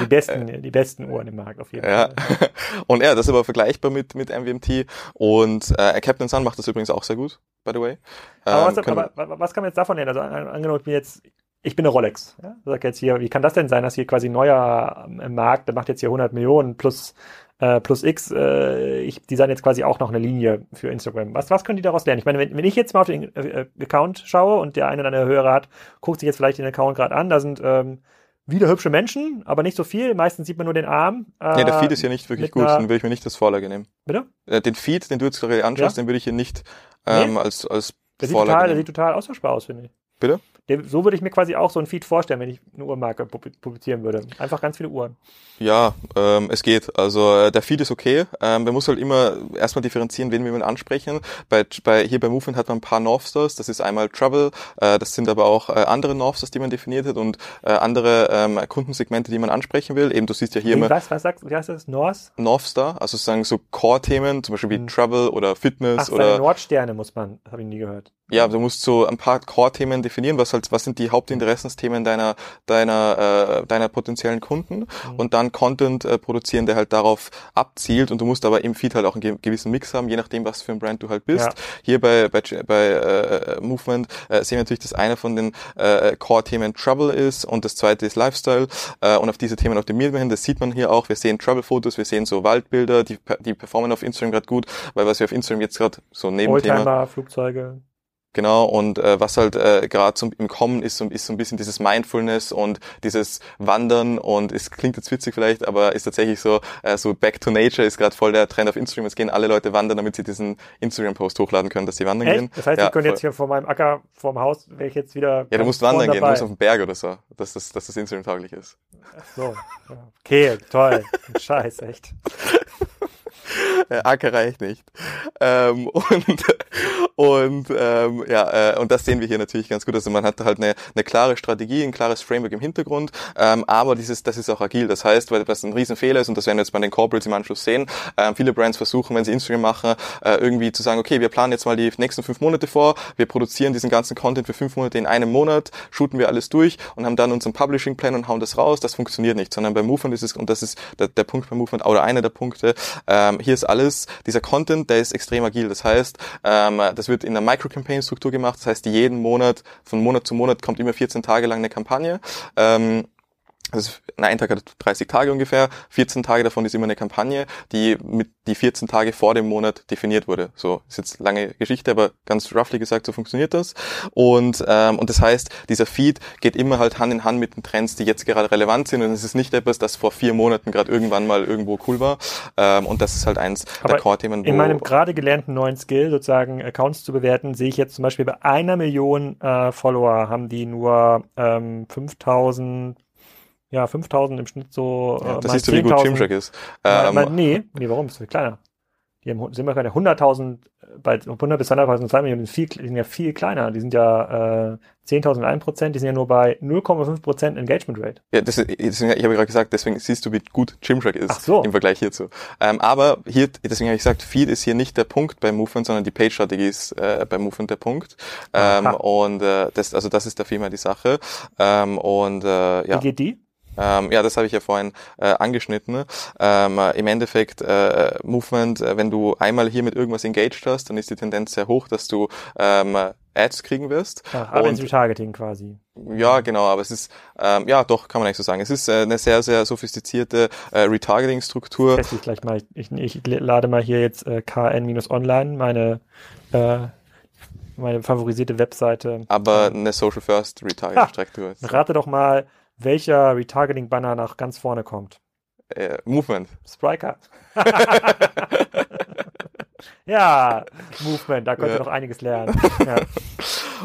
Die besten, die besten Uhren im Markt auf jeden Ja. Fall. Und ja, das ist aber vergleichbar mit, mit MVMT. Und äh, Captain Sun macht das übrigens auch sehr gut, by the way. Aber, Ähm, was, können aber wa- was kann man jetzt davon lernen? Also an- angenommen, ich bin jetzt, ich bin eine Rolex. Ja? Sag jetzt hier, wie kann das denn sein, dass hier quasi ein neuer ähm, Markt, der macht jetzt hier 100 Millionen plus äh, plus X, äh, ich design jetzt quasi auch noch eine Linie für Instagram. Was, was können die daraus lernen? Ich meine, wenn, wenn ich jetzt mal auf den äh, äh, Account schaue und der eine oder andere Hörer hat, guckt sich jetzt vielleicht den Account gerade an, da sind ähm, wieder hübsche Menschen, aber nicht so viel. Meistens sieht man nur den Arm. Äh, Ja, der Feed ist ja nicht wirklich gut, den würde ich mir nicht als Vorlage nehmen. Bitte? Äh, den Feed, den du jetzt gerade anschaust, Ja. den würde ich hier nicht ähm, als, als Der sieht, Vorlage total, der nehmen. sieht total austauschbar aus, finde ich. Bitte? Der, so würde ich mir quasi auch so ein Feed vorstellen, wenn ich eine Uhrmarke pub- publizieren würde. Einfach ganz viele Uhren. Ja, ähm, es geht. Also äh, der Feed ist okay. Ähm, man muss halt immer erstmal differenzieren, wen wir man ansprechen. Bei, bei hier bei Movement hat man ein paar Northstars. Das ist einmal Travel. Äh, das sind aber auch äh, andere Northstars, die man definiert hat und äh, andere ähm, Kundensegmente, die man ansprechen will. Eben du siehst ja hier Wie, immer was, was sagst du? Wie heißt das? North? Northstar, also sozusagen so Core-Themen, zum Beispiel wie Mhm. Travel oder Fitness Ach, oder Nordsterne muss man, habe ich nie gehört. Ja, du musst so ein paar Core-Themen definieren, was halt, was sind die Hauptinteressensthemen deiner, deiner, äh, deiner potenziellen Kunden Mhm. und dann Content äh, produzieren, der halt darauf abzielt und du musst aber im Feed halt auch einen ge- gewissen Mix haben, je nachdem, was für ein Brand du halt bist. Ja. Hier bei, bei, bei äh, Movement äh, sehen wir natürlich, dass einer von den äh, Core-Themen Trouble ist und das zweite ist Lifestyle äh, und auf diese Themen optimieren wir hin. Das sieht man hier auch. Wir sehen Trouble-Fotos, wir sehen so Waldbilder, die, die performen auf Instagram gerade gut, weil was wir auf Instagram jetzt gerade so Nebenthema Oldtimer, Flugzeuge. Genau, und äh, was halt äh, gerade im Kommen ist, ist so ein bisschen dieses Mindfulness und dieses Wandern und es klingt jetzt witzig vielleicht, aber ist tatsächlich so, äh, so Back to Nature ist gerade voll der Trend auf Instagram. Jetzt gehen alle Leute wandern, damit sie diesen Instagram-Post hochladen können, dass sie wandern gehen. Echt? Das heißt, ja, ich könnte jetzt hier vor meinem Acker, vor dem Haus, wäre ich jetzt wieder. ja, du musst wandern gehen, du musst auf den Berg oder so, dass das, dass das Instagram-tauglich ist. Ach So. Ja. Okay, toll. Scheiß, echt. äh, Acker reicht nicht. Ähm, und und ähm, ja, äh, und das sehen wir hier natürlich ganz gut. Also man hat halt eine, eine klare Strategie, ein klares Framework im Hintergrund, ähm, aber dieses, das ist auch agil. Das heißt, weil das ein Riesenfehler ist und das werden wir jetzt bei den Corporates im Anschluss sehen, ähm, viele Brands versuchen, wenn sie Instagram machen, äh, irgendwie zu sagen, okay, wir planen jetzt mal die nächsten fünf Monate vor, wir produzieren diesen ganzen Content für fünf Monate in einem Monat, shooten wir alles durch und haben dann unseren Publishing-Plan und hauen das raus. Das funktioniert nicht, sondern bei Movement ist es, und das ist der, der Punkt bei Movement oder einer der Punkte, ähm, hier ist alles, dieser Content, der ist extrem agil. Das heißt, ähm, das wird in der Micro-Campaign-Struktur gemacht. Das heißt, jeden Monat, von Monat zu Monat kommt immer 14 Tage lang eine Kampagne. Ähm, also ein Tag hat 30 Tage ungefähr, 14 Tage davon ist immer eine Kampagne, die mit die 14 Tage vor dem Monat definiert wurde. So ist jetzt lange Geschichte, aber ganz roughly gesagt, so funktioniert das. Und ähm, und das heißt, dieser Feed geht immer halt Hand in Hand mit den Trends, die jetzt gerade relevant sind. Und es ist nicht etwas, das vor vier Monaten gerade irgendwann mal irgendwo cool war. Ähm, und das ist halt eins aber der Core-Themen. In meinem gerade gelernten neuen Skill, sozusagen Accounts zu bewerten, sehe ich jetzt zum Beispiel bei einer Million äh, Follower haben die nur ähm, 5000 ja, 5000 im Schnitt so. Ja, äh, das siehst du, wie gut Gymshark ist. Ähm, mal, nee, nee, warum? Ist viel kleiner. Die haben, sind wir keine 100.000, bei 100 bis 200.000, 2 Millionen, viel, die sind ja viel kleiner. Die sind ja äh, 10.000 1 Prozent, die sind ja nur bei 0,5 Prozent Engagement Rate. Ja, das, deswegen, ich habe gerade gesagt, deswegen siehst du, wie gut Gymshark ist so. im Vergleich hierzu. Ähm, aber hier, deswegen habe ich gesagt, Feed ist hier nicht der Punkt beim Movement, sondern die Page-Strategie ist äh, beim Movement der Punkt. Ähm, und äh, das, also das ist da vielmehr die Sache. Ähm, und äh, ja. Wie geht die? Ähm, ja, das habe ich ja vorhin äh, angeschnitten. Ähm, Im Endeffekt, äh, Movement, äh, wenn du einmal hier mit irgendwas engaged hast, dann ist die Tendenz sehr hoch, dass du ähm, Ads kriegen wirst. Ach, aber und, Retargeting quasi. Ja, genau, aber es ist, ähm, ja doch, kann man eigentlich so sagen. Es ist äh, eine sehr, sehr sophistizierte äh, Retargeting-Struktur. Ich gleich mal, ich, ich lade mal hier jetzt äh, KN-Online, meine äh, meine favorisierte Webseite. Aber eine Social First Retargeting-Struktur. Rate doch mal, welcher Retargeting-Banner nach ganz vorne kommt. Äh, Movement. Spriker. ja, Movement, da könnt ihr noch einiges lernen. Ja.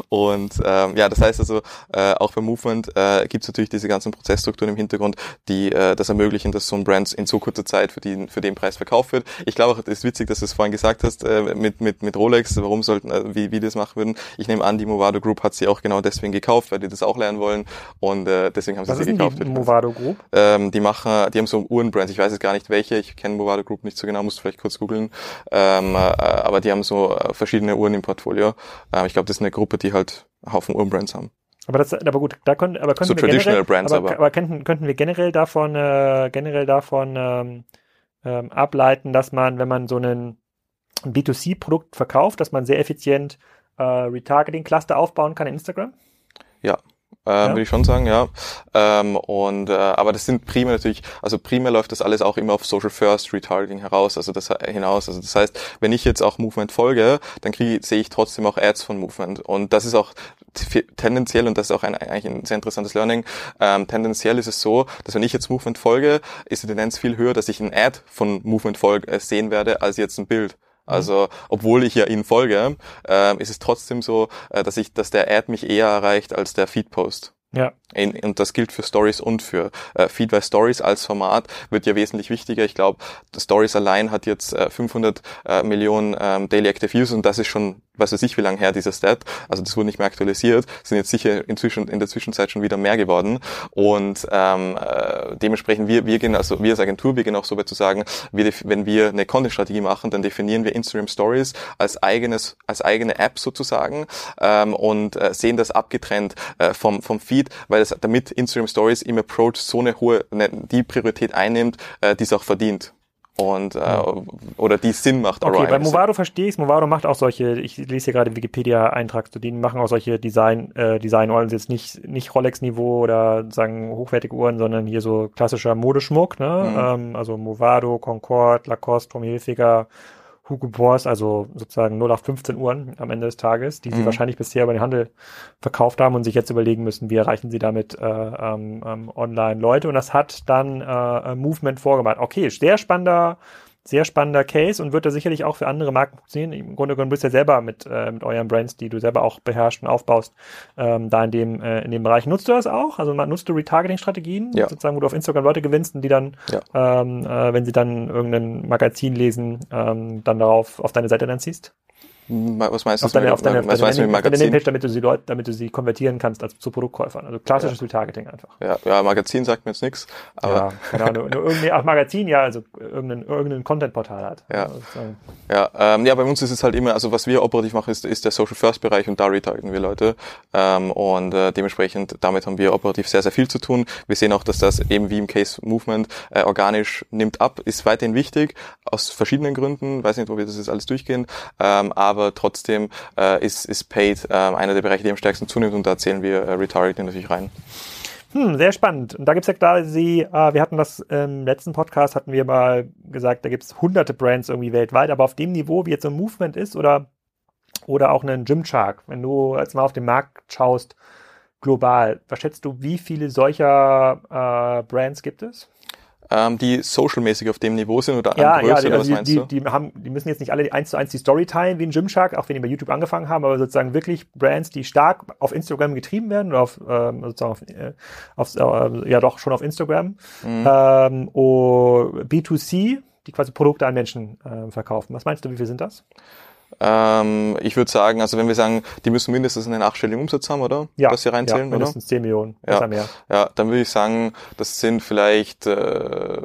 Und ähm, ja, das heißt also, äh, auch bei Movement äh, gibt es natürlich diese ganzen Prozessstrukturen im Hintergrund, die äh, das ermöglichen, dass so ein Brand in so kurzer Zeit für, die, für den Preis verkauft wird. Ich glaube auch, es ist witzig, dass du es vorhin gesagt hast, äh, mit, mit, mit Rolex, warum sollten, äh, wie, wie das machen würden. Ich nehme an, die Movado Group hat sie auch genau deswegen gekauft, weil die das auch lernen wollen und äh, deswegen haben sie Was sie gekauft. Die Movado Group? Ähm, die machen, die haben so Uhrenbrands, ich weiß jetzt gar nicht welche, ich kenne Movado Group nicht so genau, musst du vielleicht kurz googeln. Ähm, äh, aber die haben so äh, verschiedene Uhren im Portfolio. Ähm, ich glaube, das ist eine Gruppe, die halt einen Haufen Uhrenbrands haben. Aber das, aber gut, da können, aber könnten so wir generell, Brands, aber, aber, aber könnten, könnten wir generell davon, äh, generell davon ähm, ähm, ableiten, dass man, wenn man so einen B2C-Produkt verkauft, dass man sehr effizient äh, Retargeting-Cluster aufbauen kann in Instagram? Ja, äh, ja. würde ich schon sagen, ja. Ähm, und äh, aber das sind primär natürlich, also primär läuft das alles auch immer auf Social First Retargeting heraus, also das hinaus. Also das heißt, wenn ich jetzt auch Movement folge, dann kriege sehe ich trotzdem auch Ads von Movement. Und das ist auch tendenziell, und das ist auch ein, eigentlich ein sehr interessantes Learning, ähm, tendenziell ist es so, dass wenn ich jetzt Movement folge, ist die Tendenz viel höher, dass ich ein Ad von Movement folge, äh, sehen werde, als jetzt ein Bild. Mhm. Also, obwohl ich ja ihnen folge, äh, ist es trotzdem so, äh, dass ich, dass der Ad mich eher erreicht als der Feed-Post. Ja. In, und das gilt für Stories und für äh, Feed, weil Stories als Format wird ja wesentlich wichtiger. Ich glaube, Stories allein hat jetzt äh, 500 äh, Millionen ähm, Daily Active Users und das ist schon was weiß ich, wie lange her dieser Stat, also das wurde nicht mehr aktualisiert, sind jetzt sicher inzwischen in der Zwischenzeit schon wieder mehr geworden und ähm, äh, dementsprechend wir wir gehen also wir als Agentur wir gehen auch so weit zu sagen, wir, wenn wir eine Content-Strategie machen, dann definieren wir Instagram Stories als eigenes als eigene App sozusagen ähm, und äh, sehen das abgetrennt äh, vom vom Feed, weil es damit Instagram Stories im Approach so eine hohe ne, die Priorität einnimmt, äh, die es auch verdient und äh, oder die Sinn macht. Okay, bei Movado verstehe ich Movado macht auch solche, ich lese hier gerade Wikipedia-Eintrag zu denen, machen auch solche Design, äh, Design-Uhren, jetzt nicht, nicht Rolex-Niveau oder sagen hochwertige Uhren, sondern hier so klassischer Modeschmuck, ne? Mhm. Ähm, also Movado, Concorde, Lacoste, Tommy Hilfiger Hugo Boss, also sozusagen 0 auf 15 Uhren am Ende des Tages, die mhm. sie wahrscheinlich bisher über den Handel verkauft haben und sich jetzt überlegen müssen, wie erreichen sie damit äh, ähm, ähm, online Leute. Und das hat dann äh, Movement vorgemacht. Okay, sehr spannender sehr spannender Case und wird da sicherlich auch für andere Marken funktionieren. Im Grunde genommen bist du ja selber mit, äh, mit euren Brands, die du selber auch beherrschst und aufbaust, ähm, da in dem, äh, in dem Bereich. Nutzt du das auch? Also nutzt du Retargeting-Strategien, ja. sozusagen, wo du auf Instagram Leute gewinnst und die dann, ja. ähm, äh, wenn sie dann irgendein Magazin lesen, ähm, dann darauf auf deine Seite dann ziehst? Was meinst du? Auf deine, auf deine, was mit Magazin? Deine damit du sie Leute, damit du sie konvertieren kannst als zu Produktkäufern. Also klassisches ja. Retargeting einfach. Ja, ja, Magazin sagt mir jetzt nichts. Aber ja, genau, nur, nur irgendwie, ach, Magazin, ja, also irgendein, irgendein Content-Portal hat. Ja. Also, ja, ähm, ja, bei uns ist es halt immer, also was wir operativ machen, ist, ist der Social First Bereich und da retargeten wir Leute. Ähm, und äh, dementsprechend, damit haben wir operativ sehr, sehr viel zu tun. Wir sehen auch, dass das eben wie im Case Movement äh, organisch nimmt ab, ist weiterhin wichtig, aus verschiedenen Gründen. Weiß nicht, ob wir das jetzt alles durchgehen. Ähm, aber trotzdem äh, ist, ist Paid äh, einer der Bereiche, die am stärksten zunimmt und da zählen wir äh, Retargeting natürlich rein. Hm, sehr spannend. Und da gibt's ja klar, Sie, äh, wir hatten das im letzten Podcast, hatten wir mal gesagt, da gibt's hunderte Brands irgendwie weltweit, aber auf dem Niveau, wie jetzt so ein Movement ist oder, oder auch einen Gymshark, wenn du jetzt mal auf den Markt schaust, global, was schätzt du, wie viele solcher äh, Brands gibt es? Ähm, die social-mäßig auf dem Niveau sind oder ja, ja, die, oder was also meinst die, du? Die, haben, die müssen jetzt nicht alle eins zu eins die Story teilen wie ein Gymshark, auch wenn die bei YouTube angefangen haben, aber sozusagen wirklich Brands, die stark auf Instagram getrieben werden oder auf, ähm, sozusagen auf, äh, auf äh, ja doch schon auf Instagram. Mhm. Ähm, und B2C, die quasi Produkte an Menschen äh, verkaufen. Was meinst du, wie viel sind das? Ähm, ich würde sagen, also wenn wir sagen, die müssen mindestens einen achtstelligen Umsatz haben, oder? Ja. Dass sie reinzählen, ja, mindestens oder? 10 Millionen, ja. mehr. Ja, dann würde ich sagen, das sind vielleicht äh,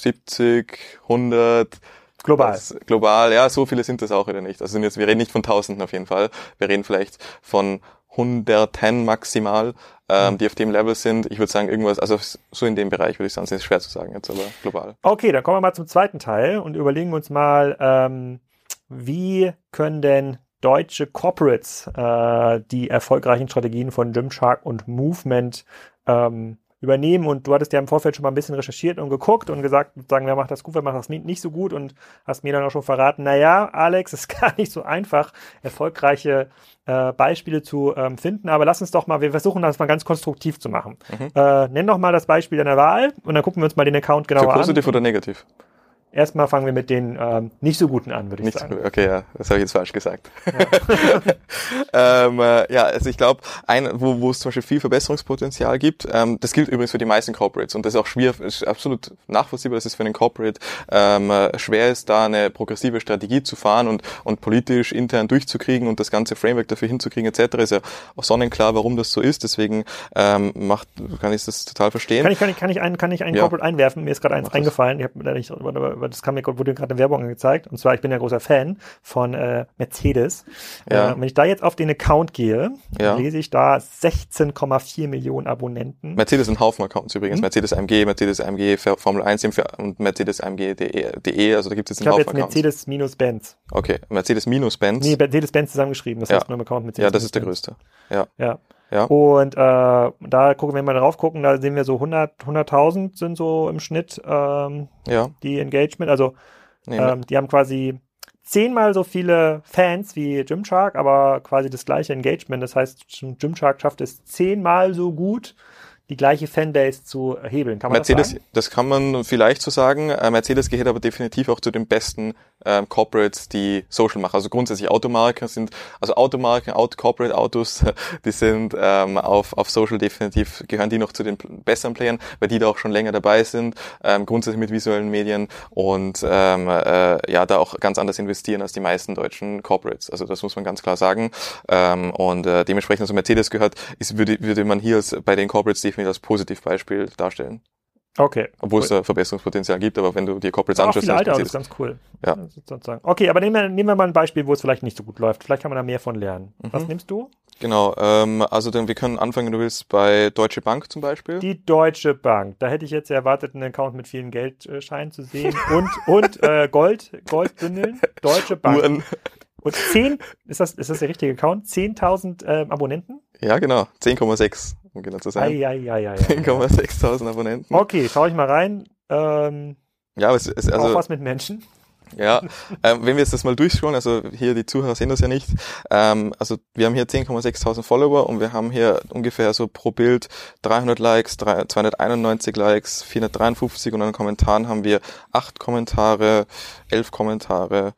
70, 100, Global. Das, global, ja, so viele sind das auch wieder nicht. Also sind jetzt, wir reden nicht von Tausenden auf jeden Fall. Wir reden vielleicht von Hunderten maximal, ähm, mhm. die auf dem Level sind. Ich würde sagen, irgendwas, also so in dem Bereich würde ich sagen, ist schwer zu sagen jetzt, aber global. Okay, dann kommen wir mal zum zweiten Teil und überlegen uns mal, ähm, wie können denn deutsche Corporates äh, die erfolgreichen Strategien von Gymshark und Movement ähm, übernehmen und du hattest ja im Vorfeld schon mal ein bisschen recherchiert und geguckt und gesagt, sagen, wer macht das gut, wer macht das nicht so gut und hast mir dann auch schon verraten, naja, Alex, ist gar nicht so einfach, erfolgreiche äh, Beispiele zu ähm, finden, aber lass uns doch mal, wir versuchen das mal ganz konstruktiv zu machen. Mhm. Äh, nenn doch mal das Beispiel deiner Wahl und dann gucken wir uns mal den Account genauer an. Für positiv an. oder negativ? Erstmal fangen wir mit den ähm, nicht so guten an, würde ich nicht sagen. So, okay, ja, das habe ich jetzt falsch gesagt. Ja, ähm, äh, ja also ich glaube, ein, wo, wo es zum Beispiel viel Verbesserungspotenzial gibt, ähm, das gilt übrigens für die meisten Corporates und das ist auch schwierig, ist absolut nachvollziehbar, dass es für einen Corporate ähm, äh, schwer ist, da eine progressive Strategie zu fahren und, und politisch intern durchzukriegen und das ganze Framework dafür hinzukriegen etc. Ist ja auch sonnenklar, warum das so ist. Deswegen ähm, macht, kann ich das total verstehen. Kann ich, kann ich, kann ich einen, kann ich einen ja. Corporate einwerfen? Mir ist gerade eins eingefallen. Ich habe da nicht drüber aber das kam mir wurde gerade eine Werbung angezeigt. Und zwar, ich bin ja großer Fan von äh, Mercedes. Ja. Äh, wenn ich da jetzt auf den Account gehe, ja. lese ich da 16,4 Millionen Abonnenten. Mercedes sind Haufen Accounts übrigens. Hm? Mercedes AMG, Mercedes AMG Formel 1 und Mercedes AMG.de. Also da gibt es jetzt einen Haufen jetzt Accounts. Mercedes minus Benz. Okay, Mercedes minus Benz. Nee, Mercedes Benz zusammengeschrieben. Das ja. heißt nur im Account Mercedes. Ja, das ist der größte. Ja. Ja. Ja. Und äh, da gucken wir mal drauf gucken, da sehen wir so 100 100.000 sind so im Schnitt ähm, ja. die Engagement. Also nee, ähm, die haben quasi zehnmal so viele Fans wie Gymshark, aber quasi das gleiche Engagement. Das heißt, Gymshark schafft es zehnmal so gut, die gleiche Fanbase zu hebeln. Kann man Mercedes, das, das kann man vielleicht so sagen. Äh, Mercedes gehört aber definitiv auch zu den besten ähm, Corporates, die Social machen. Also grundsätzlich Automarken sind, also Automarken, Auto, Corporate Autos, die sind ähm, auf, auf Social definitiv, gehören die noch zu den besseren Playern, weil die da auch schon länger dabei sind, ähm, grundsätzlich mit visuellen Medien und ähm, äh, ja, da auch ganz anders investieren als die meisten deutschen Corporates. Also das muss man ganz klar sagen. Ähm, und äh, dementsprechend, also Mercedes gehört, ist, würde, würde man hier als, bei den Corporates definitiv als Positivbeispiel darstellen. Okay. Obwohl cool. es da Verbesserungspotenzial gibt, aber wenn du dir Corporates anschaust, viele alte ist ganz cool. Ja. Sozusagen. Okay, aber nehmen wir, nehmen wir mal ein Beispiel, wo es vielleicht nicht so gut läuft. Vielleicht kann man da mehr von lernen. Mhm. Was nimmst du? Genau, ähm, also dann, wir können anfangen, wenn du willst, bei Deutsche Bank zum Beispiel. Die Deutsche Bank. Da hätte ich jetzt erwartet, einen Account mit vielen Geldscheinen zu sehen und, und äh, Gold, Goldbündeln. Deutsche Bank. Uhren. Und 10, ist das, ist das der richtige Account? 10.000 äh, Abonnenten? Ja, genau. 10,6 um genau zu sein. 10,6.000 Abonnenten. Okay, schau ich mal rein. Ähm, ja, aber es ist also. Auch was mit Menschen. Ja, ähm, wenn wir jetzt das mal durchschauen, also hier die Zuhörer sehen das ja nicht, ähm, also wir haben hier 10,6.000 Follower und wir haben hier ungefähr so pro Bild 300 Likes, 291 Likes, 453 und an Kommentaren haben wir acht Kommentare, elf Kommentare,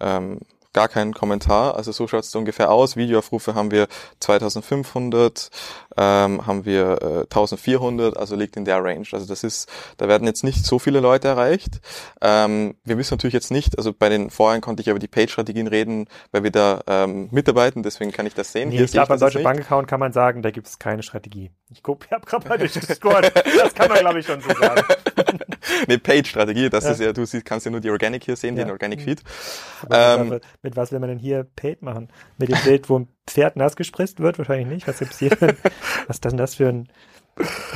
ähm, gar keinen Kommentar. Also so schaut es ungefähr aus. Videoaufrufe haben wir 2500, ähm, haben wir äh, 1400, also liegt in der Range. Also das ist, da werden jetzt nicht so viele Leute erreicht. Ähm, wir wissen natürlich jetzt nicht, also bei den vorhin konnte ich über die Page-Strategien reden, weil wir da ähm, mitarbeiten, deswegen kann ich das sehen. Nee, Hier ich glaube, beim Deutsche Bank-Account kann man sagen, da gibt es keine Strategie. Ich gucke, ich habe gerade mal durchgescored. das kann man, glaube ich, schon so sagen. nee, Page-Strategie, das ja. ist ja, du siehst, kannst ja nur die Organic hier sehen, ja. den Organic Feed. Ähm, mit was will man denn hier Paid machen? Mit dem Bild, wo ein Pferd nass gespritzt wird? Wahrscheinlich nicht. Was gibt's hier denn? Was ist denn das für ein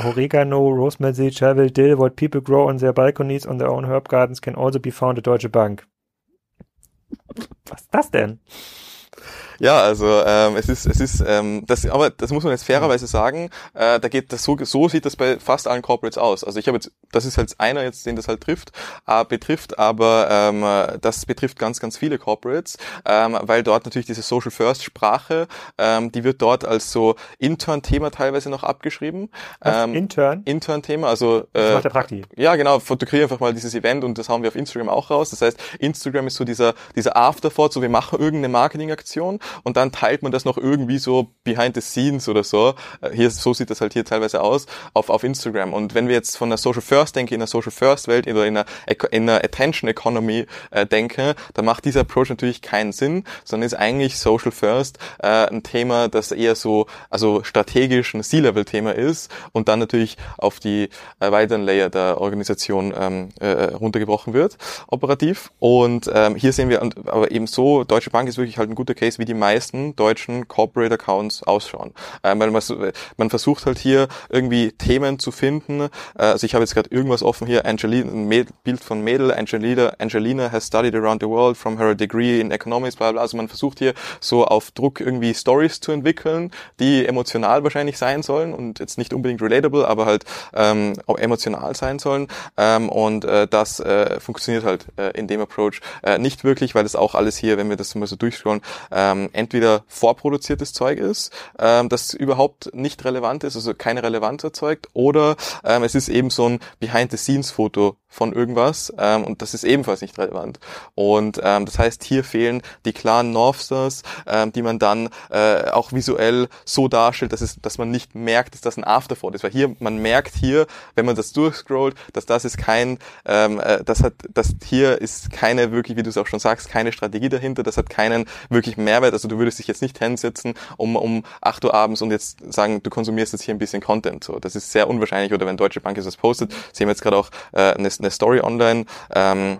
Oregano, Rosemary, Travel, Dill, what people grow on their balconies on their own herb gardens can also be found at Deutsche Bank. Was ist das denn? Ja, also ähm, es ist, es ist, ähm, das, aber das muss man jetzt fairerweise sagen, äh, da geht das so, so sieht das bei fast allen Corporates aus. Also ich habe jetzt, das ist halt einer jetzt, den das halt trifft, äh, betrifft, aber ähm, das betrifft ganz, ganz viele Corporates, ähm, weil dort natürlich diese Social First Sprache, ähm, die wird dort als so Intern-Thema teilweise noch abgeschrieben. Ähm, Intern? Intern-Thema, also äh, das macht der Prakti. Ja, genau, fotografiere einfach mal dieses Event und das haben wir auf Instagram auch raus. Das heißt, Instagram ist so dieser, dieser Afterthought, so wir machen irgendeine Marketingaktion und dann teilt man das noch irgendwie so behind the scenes oder so. Äh, hier, so sieht das halt hier teilweise aus, auf, auf Instagram. Und wenn wir jetzt von der Social First denke, in der Social First Welt oder in einer, in einer Attention Economy äh, denke, dann macht dieser Approach natürlich keinen Sinn, sondern ist eigentlich Social First äh, ein Thema, das eher so, also strategisch ein C-Level-Thema ist und dann natürlich auf die äh, weiteren Layer der Organisation ähm, äh, runtergebrochen wird, operativ. Und ähm, hier sehen wir, aber eben so, Deutsche Bank ist wirklich halt ein guter Case, wie die meisten deutschen Corporate Accounts ausschauen. Äh, weil man, man versucht halt hier irgendwie Themen zu finden. Äh, also ich habe jetzt gerade irgendwas offen hier, Angelina, ein Bild von Mädel, Angelina, Angelina has studied around the world from her degree in economics, bla bla. Also man versucht hier so auf Druck irgendwie Stories zu entwickeln, die emotional wahrscheinlich sein sollen und jetzt nicht unbedingt relatable, aber halt ähm, emotional sein sollen. Ähm, und äh, das äh, funktioniert halt äh, in dem Approach äh, nicht wirklich, weil das auch alles hier, wenn wir das mal so durchschauen, ähm, entweder vorproduziertes Zeug ist, ähm, das überhaupt nicht relevant ist, also keine Relevanz erzeugt, oder ähm, es ist eben so ein Behind-the-Scenes-Foto von irgendwas ähm, und das ist ebenfalls nicht relevant. Und ähm, das heißt, hier fehlen die klaren Northstars, ähm, die man dann äh, auch visuell so darstellt, dass, es, dass man nicht merkt, dass das ein Afterthought ist. Weil hier, man merkt hier, wenn man das durchscrollt, dass das ist kein, ähm, äh, das hat, das hier ist keine wirklich, wie du es auch schon sagst, keine Strategie dahinter, das hat keinen wirklich Mehrwert. Also du würdest dich jetzt nicht hinsetzen um, um 8 Uhr abends und jetzt sagen, du konsumierst jetzt hier ein bisschen Content. So, das ist sehr unwahrscheinlich. Oder wenn Deutsche Bank es postet, sie haben jetzt gerade auch äh, eine, eine Story online. Ähm,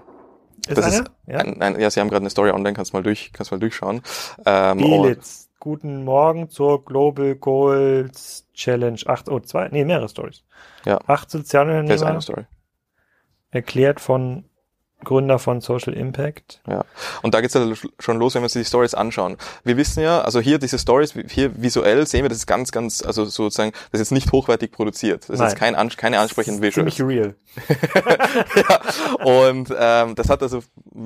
ist das eine? ist ja? Ein, ein, ja, sie haben gerade eine Story online, kannst mal durch, kannst mal durchschauen. Ähm, Belitz, guten Morgen zur Global Goals Challenge 8, oh, zwei, nee, mehrere Stories. Ja. Acht Sozialunternehmer. Das ist eine Story. Erklärt von Gründer von Social Impact. Ja, und da geht's ja schon los, wenn wir uns die Stories anschauen. Wir wissen ja, also hier diese Stories, hier visuell sehen wir, das ist ganz, ganz, also sozusagen, das ist jetzt nicht hochwertig produziert. Das Nein. ist jetzt kein, keine ansprechenden Visuals. Ziemlich real. ja, und ähm, das hat also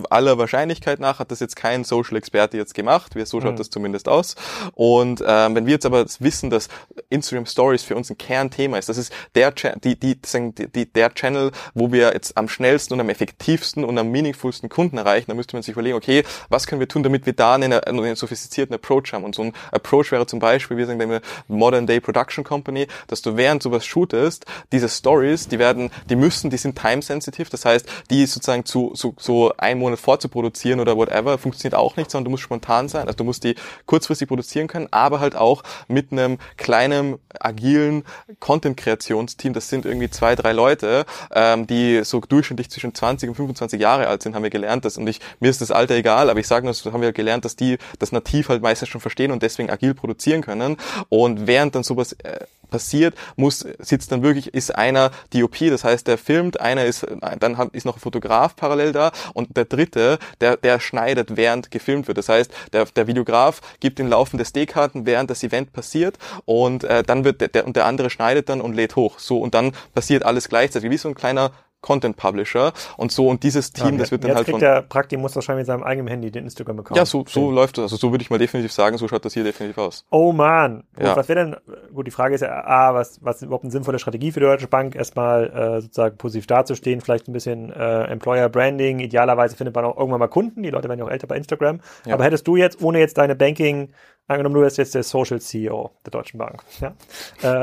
aller Wahrscheinlichkeit nach, hat das jetzt kein Social Experte jetzt gemacht. Wir, so schaut mhm. das zumindest aus. Und ähm, wenn wir jetzt aber wissen, dass Instagram Stories für uns ein Kernthema ist, das ist der, die, die, die, der Channel, wo wir jetzt am schnellsten und am effektivsten besten und am meaningfulsten Kunden erreichen, dann müsste man sich überlegen, okay, was können wir tun, damit wir da einen, einen sophistizierten Approach haben. Und so ein Approach wäre zum Beispiel, wir sagen Modern Day Production Company, dass du während sowas shootest, diese Stories, die werden, die müssen, die sind time sensitive, das heißt, die sozusagen zu, so, so einen Monat vorzuproduzieren oder whatever, funktioniert auch nicht, sondern du musst spontan sein, also du musst die kurzfristig produzieren können, aber halt auch mit einem kleinen, agilen Content-Kreationsteam, das sind irgendwie zwei, drei Leute, ähm, die so durchschnittlich zwischen 20 und 25 20 Jahre alt sind, haben wir gelernt, dass, und ich, mir ist das Alter egal, aber ich sage nur, das haben wir gelernt, dass die das nativ halt meistens schon verstehen und deswegen agil produzieren können. Und während dann sowas äh, passiert, muss, sitzt dann wirklich, ist einer DOP, das heißt, der filmt, einer ist, dann ist noch ein Fotograf parallel da und der dritte, der, der schneidet, während gefilmt wird. Das heißt, der, der Videograf gibt den Laufen des D-Karten, während das Event passiert und äh, dann wird der, der, und der andere schneidet dann und lädt hoch. So, und dann passiert alles gleichzeitig, wie so ein kleiner Content Publisher und so und dieses Team, Ja, das wird dann jetzt halt kriegt von der Prakti muss wahrscheinlich mit seinem eigenen Handy den Instagram-Account. ja so so läuft das. Also so würde ich mal definitiv sagen, so schaut das hier definitiv aus. Oh man, Ja. was wäre denn, gut, die Frage ist ja, ah, was, was ist überhaupt eine sinnvolle Strategie für die Deutsche Bank, erstmal äh, sozusagen positiv dazustehen, vielleicht ein bisschen äh, Employer Branding, idealerweise findet man auch irgendwann mal Kunden, die Leute werden ja auch älter bei Instagram, aber hättest du jetzt, ohne jetzt deine Banking, angenommen du wärst jetzt der Social CEO der Deutschen Bank, ja,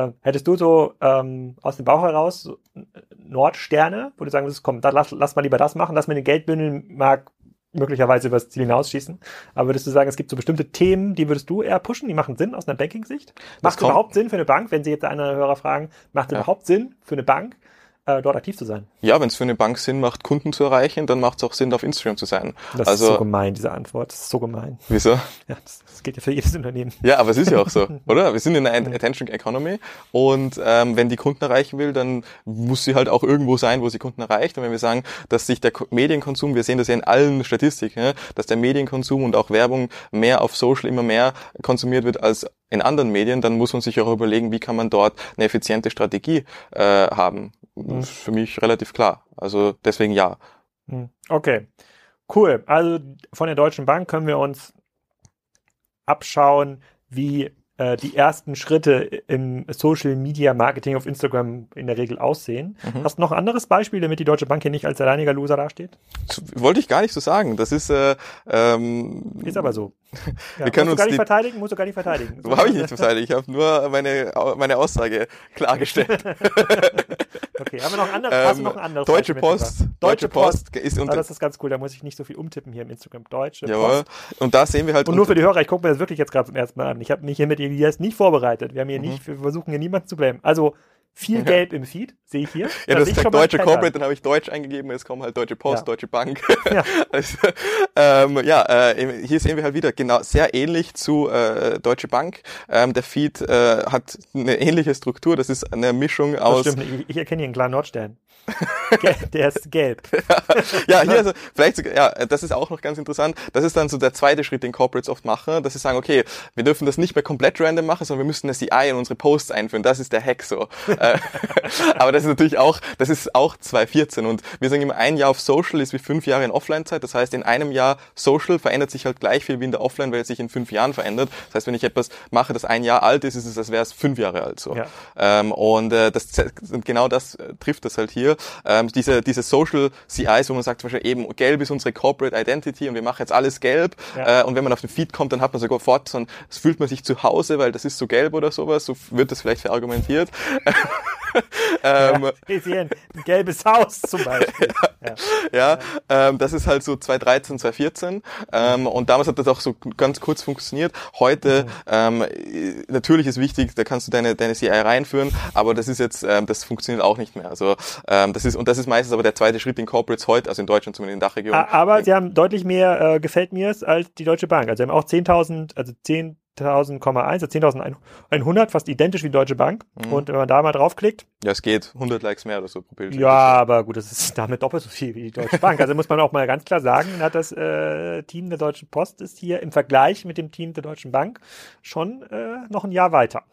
äh, hättest du so ähm, aus dem Bauch heraus äh, Nordsterne, wo du sagen würdest, komm, da, lass, lass mal lieber das machen, lass mir den Geldbündel mag möglicherweise übers Ziel hinausschießen. Aber würdest du sagen, es gibt so bestimmte Themen, die würdest du eher pushen, die machen Sinn aus einer Banking-Sicht? Macht es überhaupt Sinn für eine Bank, wenn Sie jetzt einer der Hörer fragen, macht es Ja. überhaupt Sinn für eine Bank, äh, dort aktiv zu sein? Ja, wenn es für eine Bank Sinn macht, Kunden zu erreichen, dann macht es auch Sinn, auf Instagram zu sein. Das also ist so gemein, diese Antwort. Das ist so gemein. wieso? Ja, das, das geht ja für jedes Unternehmen. Ja, aber es ist ja auch so, oder? Wir sind in einer Attention Economy und ähm, wenn die Kunden erreichen will, dann muss sie halt auch irgendwo sein, wo sie Kunden erreicht. Und wenn wir sagen, dass sich der Ko- Medienkonsum, wir sehen das ja in allen Statistiken, dass der Medienkonsum und auch Werbung mehr auf Social immer mehr konsumiert wird als in anderen Medien, dann muss man sich auch überlegen, wie kann man dort eine effiziente Strategie äh, haben. Ist Für mich relativ klar. Also deswegen ja. Hm, Okay, cool. Also von der Deutschen Bank können wir uns abschauen, wie äh, die ersten Schritte im Social Media Marketing auf Instagram in der Regel aussehen. Mhm. Hast du noch ein anderes Beispiel, damit die Deutsche Bank hier nicht als alleiniger Loser dasteht? Das wollte ich gar nicht so sagen. Das ist äh, ähm, Ist aber so. Ja, Wir können musst du uns gar nicht verteidigen, musst du gar nicht verteidigen. So habe ich nicht verteidigt. Ich habe nur meine, meine Aussage klargestellt. Okay, haben wir noch ein anderes? du Ähm, noch ein anderes Deutsche Post. mitgebracht? Deutsche Post ist Ah, unter. das ist ganz cool, da muss ich nicht so viel umtippen hier im Instagram. Deutsche Jawohl. Post. Und da sehen wir halt. Und nur für die Hörer, ich gucke mir das wirklich jetzt gerade zum ersten Mal an. Ich habe mich hier mit Elias nicht vorbereitet. Wir haben Mhm. hier nicht, wir versuchen hier niemanden zu bleiben. Also viel Gelb im Feed, sehe ich hier. ja, Das ist deutsche Corporate, dann habe ich Deutsch eingegeben, jetzt kommen halt Deutsche Post, Ja. Deutsche Bank. Ja. also, ähm, ja, äh, hier sehen wir halt wieder genau sehr ähnlich zu äh, Deutsche Bank. Ähm, der Feed äh, hat eine ähnliche Struktur. Das ist eine Mischung Das aus. stimmt, ich, ich erkenne hier einen klaren Nordstern. Der ist gelb. ja, hier also vielleicht sogar, ja, das ist auch noch ganz interessant. Das ist dann so der zweite Schritt, den Corporates oft machen, dass sie sagen, okay, wir dürfen das nicht mehr komplett random machen, sondern wir müssen eine CI in unsere Posts einführen. Das ist der Hack so. Äh, Aber das ist natürlich auch, das ist auch 2014 und wir sagen immer, ein Jahr auf Social ist wie fünf Jahre in Offline-Zeit. Das heißt, in einem Jahr Social verändert sich halt gleich viel wie in der Offline, weil es sich in fünf Jahren verändert. Das heißt, wenn ich etwas mache, das ein Jahr alt ist, ist es, als wäre es fünf Jahre alt so. Ja. Ähm, und äh, das genau das äh, trifft das halt hier. Ähm, diese, diese Social CIs, wo man sagt zum Beispiel eben, gelb ist unsere Corporate Identity und wir machen jetzt alles gelb. Ja. Äh, und wenn man auf den Feed kommt, dann hat man sofort so ein, es fühlt man sich zu Hause, weil das ist so gelb oder sowas. So wird das vielleicht verargumentiert. ähm, Ja, ein, gelbes Haus zum Beispiel. Ja. ja, ähm, das ist halt so 2013, 2014 ähm, und damals hat das auch so ganz kurz funktioniert. Heute ähm, äh, natürlich ist wichtig, da kannst du deine deine CI reinführen, aber das ist jetzt ähm, das funktioniert auch nicht mehr. Also ähm, das ist und das ist meistens aber der zweite Schritt in Corporates heute, also in Deutschland zumindest in der Dachregion. A- Aber sie haben deutlich mehr äh, gefällt mir's als die Deutsche Bank. Also sie haben auch 10.000, also 10.000,1, also 10.100, fast identisch wie die Deutsche Bank. Mhm. Und wenn man da mal draufklickt, Ja, es geht 100 Likes mehr oder so pro Bild. ja, aber gut, das ist damit doppelt so viel wie die Deutsche Bank. Also muss man auch mal ganz klar sagen, hat das äh, Team der Deutschen Post ist hier im Vergleich mit dem Team der Deutschen Bank schon äh, noch ein Jahr weiter.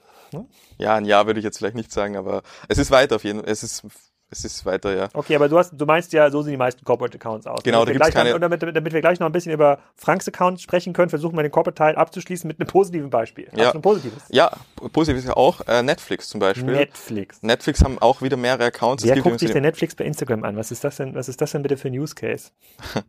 Ja, ein Jahr würde ich jetzt vielleicht nicht sagen, aber es ist weiter auf jeden Fall. Es ist es ist weiter, ja. Okay, aber du hast, du meinst ja, so sehen die meisten Corporate Accounts aus. Genau, damit da gibt's gleich noch- keine- Und damit, damit wir gleich noch ein bisschen über Franks Account sprechen können, versuchen wir den Corporate-Teil abzuschließen mit einem positiven Beispiel. Ja. du ein positives? Ja, positiv ist ja auch äh, Netflix zum Beispiel. Netflix. Netflix haben auch wieder mehrere Accounts. Es Wer guckt sich denn Netflix bei Instagram an? Was ist das denn, was ist das denn bitte für ein Use Case?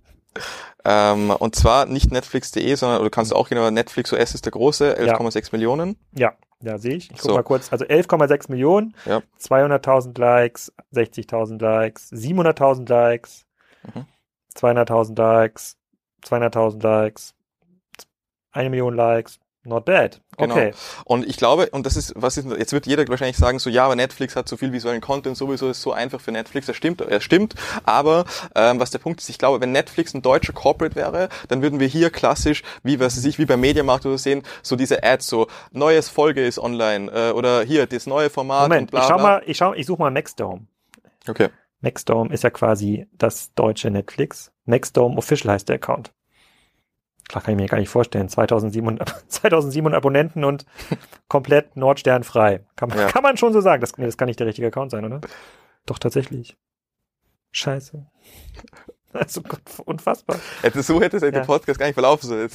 Ähm, und zwar nicht Netflix.de, sondern oder kannst du auch gehen, aber Netflix OS ist der große, 11,6 Millionen. Ja, ja, sehe ich. Ich guck So. mal kurz. Also 11,6 Millionen, Ja. 200.000 Likes, 60.000 Likes, 700.000 Likes, Mhm. 200.000 Likes, 200.000 Likes, eine Million Likes. Not bad. Genau. Okay. Und ich glaube, und das ist, was ist, jetzt wird jeder wahrscheinlich sagen, so, ja, aber Netflix hat so viel visuellen Content, sowieso ist so einfach für Netflix. Das stimmt, er stimmt. Aber, ähm, was der Punkt ist, ich glaube, wenn Netflix ein deutscher Corporate wäre, dann würden wir hier klassisch, wie, was weiß ich, wie beim Mediamarkt oder so sehen, so diese Ads, so, neues Folge ist online, äh, oder hier, das neue Format und Moment, bla, ich schau mal, ich schau, ich suche mal Maxdome. Okay. Maxdome ist ja quasi das deutsche Netflix. Maxdome Official heißt der Account. Klar, kann ich mir gar nicht vorstellen. 2700, 2700 Abonnenten und komplett nordsternfrei. Kann man, Ja. kann man schon so sagen. Das, nee, das kann nicht der richtige Account sein, oder? Doch, tatsächlich. Scheiße. Also Gott, unfassbar. Hätte, so hätte es ja. der Podcast gar nicht verlaufen sollen.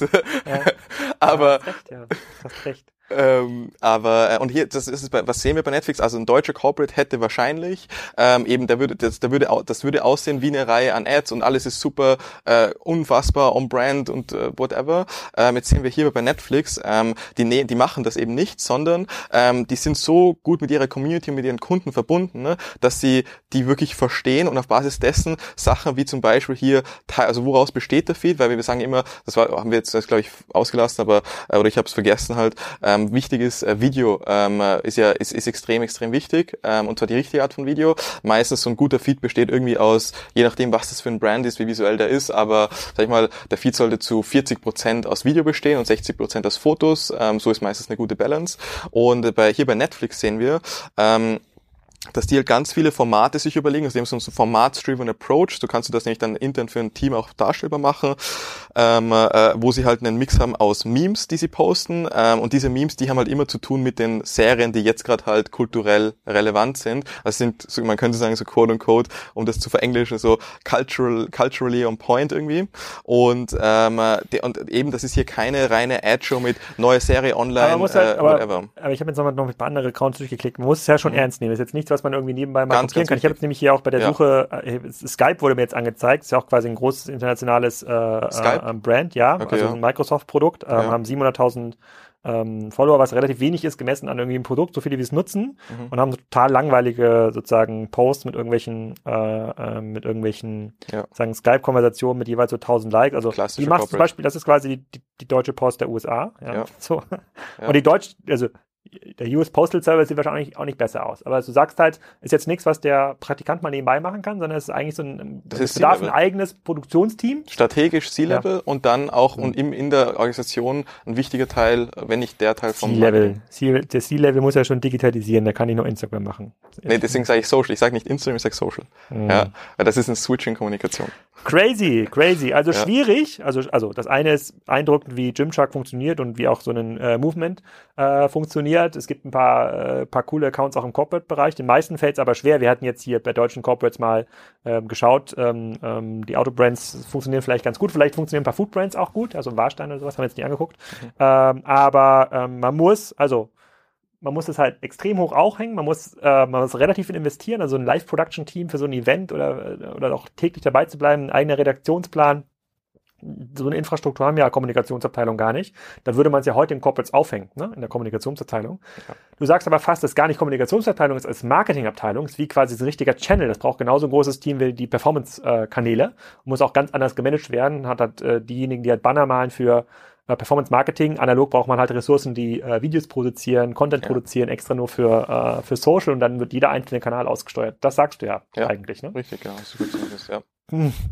Ja. Aber. Ja, hast recht, ja. Hast recht. Ähm, aber äh, und hier, das ist bei, was sehen wir bei Netflix? Also ein deutscher Corporate hätte wahrscheinlich ähm, eben, der würde, das, der würde, das würde aussehen wie eine Reihe an Ads und alles ist super, äh, unfassbar on Brand und äh, whatever. Ähm, jetzt sehen wir hier bei Netflix, ähm, die ne die machen das eben nicht, sondern ähm, die sind so gut mit ihrer Community und mit ihren Kunden verbunden, ne, dass sie die wirklich verstehen und auf Basis dessen Sachen wie zum Beispiel hier, also woraus besteht der Feed, weil wir sagen immer, das war, haben wir jetzt, glaube ich, ausgelassen, aber äh, oder ich habe es vergessen halt. Ähm, ähm, wichtig ist, äh, Video ähm, äh, ist ja ist, ist extrem, extrem wichtig ähm, und zwar die richtige Art von Video. Meistens so ein guter Feed besteht irgendwie aus, je nachdem, was das für ein Brand ist, wie visuell der ist, aber sag ich mal, der Feed sollte zu 40 Prozent aus Video bestehen und 60 Prozent aus Fotos. Ähm, so ist meistens eine gute Balance. Und bei, hier bei Netflix sehen wir, ähm, dass die halt ganz viele Formate sich überlegen, also die haben so einen Format-driven Approach, so kannst du das nämlich dann intern für ein Team auch darstellbar machen, ähm, äh, wo sie halt einen Mix haben aus Memes, die sie posten ähm, und diese Memes, die haben halt immer zu tun mit den Serien, die jetzt gerade halt kulturell relevant sind, also sind, so, man könnte sagen so quote unquote, um das zu verenglischen, so cultural, culturally on point irgendwie. Und, ähm, die, und eben, das ist hier keine reine Ad-Show mit neue Serie online, aber, halt, äh, whatever. Aber, aber ich habe jetzt noch mit ein paar andere Accounts durchgeklickt, man muss es ja schon mhm. ernst nehmen, das ist jetzt nichts, was man irgendwie nebenbei mal ganz, kopieren ganz kann. Ich habe jetzt nämlich hier auch bei der ja. Suche, äh, Skype wurde mir jetzt angezeigt, ist ja auch quasi ein großes internationales äh, äh, Brand, ja, okay, also ja. ein Microsoft-Produkt, ähm, haben 700.000 ähm, Follower, was relativ wenig ist, gemessen an irgendwie einem Produkt, so viele wie es nutzen mhm. und haben total langweilige sozusagen Posts mit irgendwelchen äh, äh, mit irgendwelchen ja. sagen Skype-Konversationen mit jeweils so 1000 Likes. Also die macht zum Beispiel, das ist quasi die, die, deutsche Post der USA. Ja, ja. So. Ja. Und die Deutsch, also der US Postal Service sieht wahrscheinlich auch nicht besser aus. Aber du sagst halt, ist jetzt nichts, was der Praktikant mal nebenbei machen kann, sondern es ist eigentlich so ein, das ist bedarf ein eigenes Produktionsteam. Strategisch C-Level ja. und dann auch und im, in der Organisation ein wichtiger Teil, wenn nicht der Teil vom C-Level. Der C-Level muss ja schon digitalisieren, der kann nicht nur Instagram machen. Nee, deswegen sage ich Social. Ich sage nicht Instagram, ich sage Social. Mhm. Ja, weil das ist eine Switching-Kommunikation. Crazy, crazy. Also ja. schwierig. Also, also das eine ist eindruckend, wie Gymshark funktioniert und wie auch so ein äh, Movement äh, funktioniert. Es gibt ein paar, äh, paar coole Accounts auch im Corporate-Bereich. Den meisten fällt es aber schwer. Wir hatten jetzt hier bei deutschen Corporates mal ähm, geschaut. Ähm, ähm, die Autobrands funktionieren vielleicht ganz gut. Vielleicht funktionieren ein paar Foodbrands auch gut. Also Warstein oder sowas haben wir jetzt nicht angeguckt. Mhm. Ähm, aber ähm, man muss, also man muss es halt extrem hoch auch hängen, man muss, äh, man muss relativ viel investieren, also ein Live-Production-Team für so ein Event oder, oder auch täglich dabei zu bleiben, ein eigener Redaktionsplan. So eine Infrastruktur haben ja Kommunikationsabteilung gar nicht. Da würde man es ja heute in Corporates aufhängen, ne? in der Kommunikationsabteilung. Ja. Du sagst aber fast, dass gar nicht Kommunikationsabteilung ist als Marketingabteilung, ist wie quasi ein richtiger Channel. Das braucht genauso ein großes Team wie die Performance-Kanäle. Muss auch ganz anders gemanagt werden. Hat halt äh, diejenigen, die halt Banner malen für äh, Performance Marketing. Analog braucht man halt Ressourcen, die äh, Videos produzieren, Content ja. produzieren, extra nur für, äh, für Social und dann wird jeder einzelne Kanal ausgesteuert. Das sagst du ja, ja. eigentlich, ne? Richtig, ja. So gut zumindest, ja.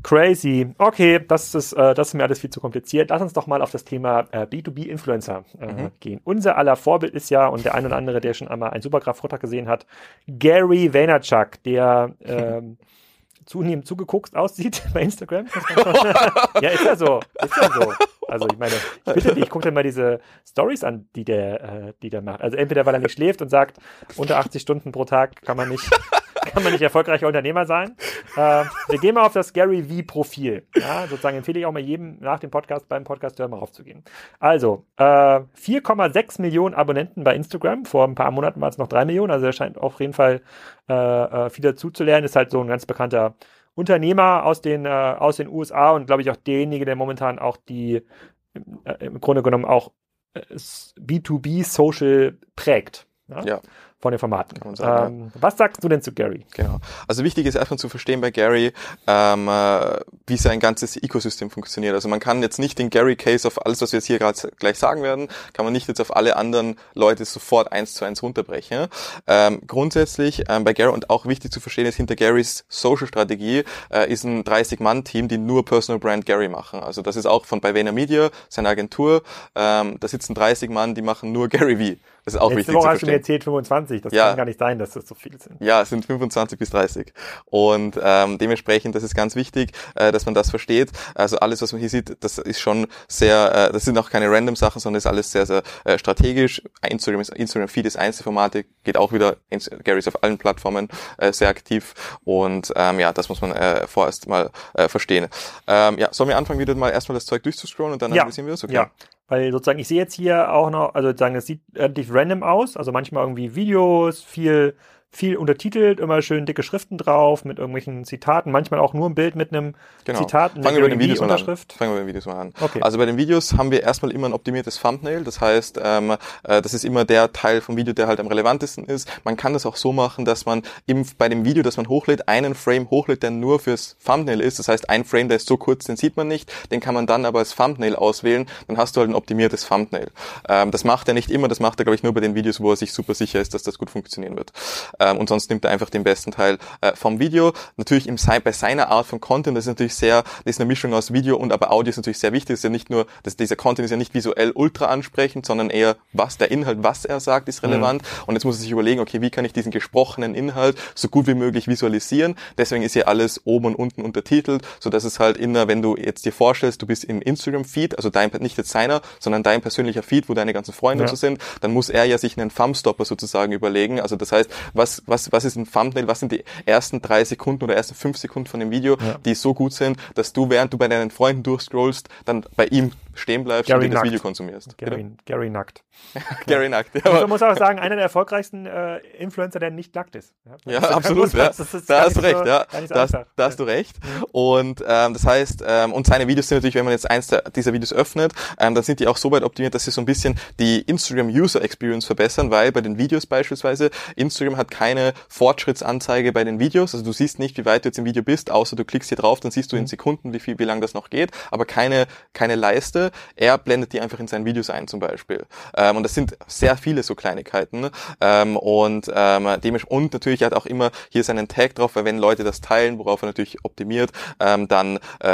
Crazy. Okay, das ist, äh, das ist mir alles viel zu kompliziert. Lass uns doch mal auf das Thema äh, B2B-Influencer äh, mhm. gehen. Unser aller Vorbild ist ja, und der ein oder andere, der schon einmal einen Superkraft gesehen hat, Gary Vaynerchuk, der ähm, zunehmend zugeguckt aussieht bei Instagram. ja, ist ja so. Ist ja so. Also ich meine, ich bitte dich, guck dir mal diese Stories an, die der, äh, die der macht. Also entweder weil er nicht schläft und sagt, unter 80 Stunden pro Tag kann man nicht, kann man nicht erfolgreicher Unternehmer sein. Äh, wir gehen mal auf das Gary V Profil. Ja, sozusagen empfehle ich auch mal jedem nach dem Podcast beim Podcast hören mal raufzugehen. Also äh, 4,6 Millionen Abonnenten bei Instagram. Vor ein paar Monaten war es noch 3 Millionen. Also er scheint auf jeden Fall äh, äh, viel dazu zu lernen. Ist halt so ein ganz bekannter Unternehmer aus den, äh, aus den USA und glaube ich auch derjenige, der momentan auch die äh, im Grunde genommen auch äh, B2B Social prägt. Ja. ja von den Formaten. Sagen, ähm, ja. Was sagst du denn zu Gary? Genau. Also wichtig ist erstmal zu verstehen bei Gary, ähm, äh, wie sein ganzes Ecosystem funktioniert. Also man kann jetzt nicht den Gary-Case auf alles, was wir jetzt hier gerade gleich sagen werden, kann man nicht jetzt auf alle anderen Leute sofort eins zu eins runterbrechen. Ähm, grundsätzlich ähm, bei Gary und auch wichtig zu verstehen ist, hinter Garys Social-Strategie äh, ist ein 30-Mann-Team, die nur Personal Brand Gary machen. Also das ist auch von bei Media, seine Agentur. Ähm, da sitzen 30 Mann, die machen nur Gary V. Das ist auch Letzte wichtig Woche hast du mir erzählt 25. Das Ja. kann gar nicht sein, dass das so viel sind. Ja, es sind 25 bis 30. Und ähm, dementsprechend, das ist ganz wichtig, äh, dass man das versteht. Also alles, was man hier sieht, das ist schon sehr, äh, das sind auch keine random Sachen, sondern ist alles sehr, sehr äh, strategisch. Instagram, ist, Instagram Feed ist Einzelformate, geht auch wieder, Gary ist auf allen Plattformen äh, sehr aktiv. Und ähm, ja, das muss man äh, vorerst mal äh, verstehen. Ähm, ja, sollen wir anfangen, wieder mal erstmal das Zeug durchzuscrollen und dann Ja. analysieren wir das? Okay. Ja, weil sozusagen, ich sehe jetzt hier auch noch, also sozusagen, es sieht relativ random aus, also manchmal irgendwie Videos, viel, viel untertitelt, immer schön dicke Schriften drauf mit irgendwelchen Zitaten, manchmal auch nur ein Bild mit einem Genau. Zitat, Fangen wir bei den Videos mal an. Fangen wir bei den Videos mal an. Okay. Also bei den Videos haben wir erstmal immer ein optimiertes Thumbnail. Das heißt, ähm, äh, das ist immer der Teil vom Video, der halt am relevantesten ist. Man kann das auch so machen, dass man im, bei dem Video, das man hochlädt, einen Frame hochlädt, der nur fürs Thumbnail ist. Das heißt, ein Frame, der ist so kurz, den sieht man nicht. Den kann man dann aber als Thumbnail auswählen. Dann hast du halt ein optimiertes Thumbnail. Ähm, das macht er nicht immer. Das macht er, glaube ich, nur bei den Videos, wo er sich super sicher ist, dass das gut funktionieren wird. Ähm, und sonst nimmt er einfach den besten Teil äh, vom Video. Natürlich im, bei seiner Art von Content, das ist natürlich sehr, das ist eine Mischung aus Video und aber Audio ist natürlich sehr wichtig. Das ist ja nicht nur, dass dieser Content ist ja nicht visuell ultra ansprechend, sondern eher was der Inhalt, was er sagt, ist relevant. Und jetzt muss er sich überlegen, okay, wie kann ich diesen gesprochenen Inhalt so gut wie möglich visualisieren? Deswegen ist hier alles oben und unten untertitelt, so dass es halt in der, wenn du jetzt dir vorstellst, du bist im Instagram-Feed, also dein, nicht jetzt seiner, sondern dein persönlicher Feed, wo deine ganzen Freunde Ja. so sind, dann muss er ja sich einen Thumbstopper sozusagen überlegen. Also das heißt, was, was, was ist ein Thumbnail, was sind die ersten drei Sekunden oder ersten fünf Sekunden von dem Video, Ja. die so gut sind, dass du, während du bei deinen Freunden durchscrollst, dann bei ihm stehen bleibst Gary und dir das. Video konsumierst. Bitte? Gary, Gary nackt. Gary nackt. Ja, Also man muss auch sagen, einer der erfolgreichsten äh, Influencer, der nicht nackt ist. ja Das absolut. Ja. das Da hast du recht. so- Ja, so da, hast, einfach. da hast du recht. Und ähm, das heißt, ähm, und seine Videos sind natürlich, wenn man jetzt eins der, dieser Videos öffnet, ähm, dann sind die auch so weit optimiert, dass sie so ein bisschen die Instagram User Experience verbessern, weil bei den Videos beispielsweise Instagram hat keine Fortschrittsanzeige bei den Videos. Also du siehst nicht, wie weit du jetzt im Video bist, außer du klickst hier drauf, dann siehst du in Sekunden, wie viel, wie lang das noch geht, aber keine keine Leiste. Er blendet die einfach in seinen Videos ein zum Beispiel. Ähm, und das sind sehr viele so Kleinigkeiten. Ähm, und ähm, und natürlich hat auch immer hier seinen Tag drauf, weil wenn Leute das teilen, worauf er natürlich optimiert, ähm, dann äh,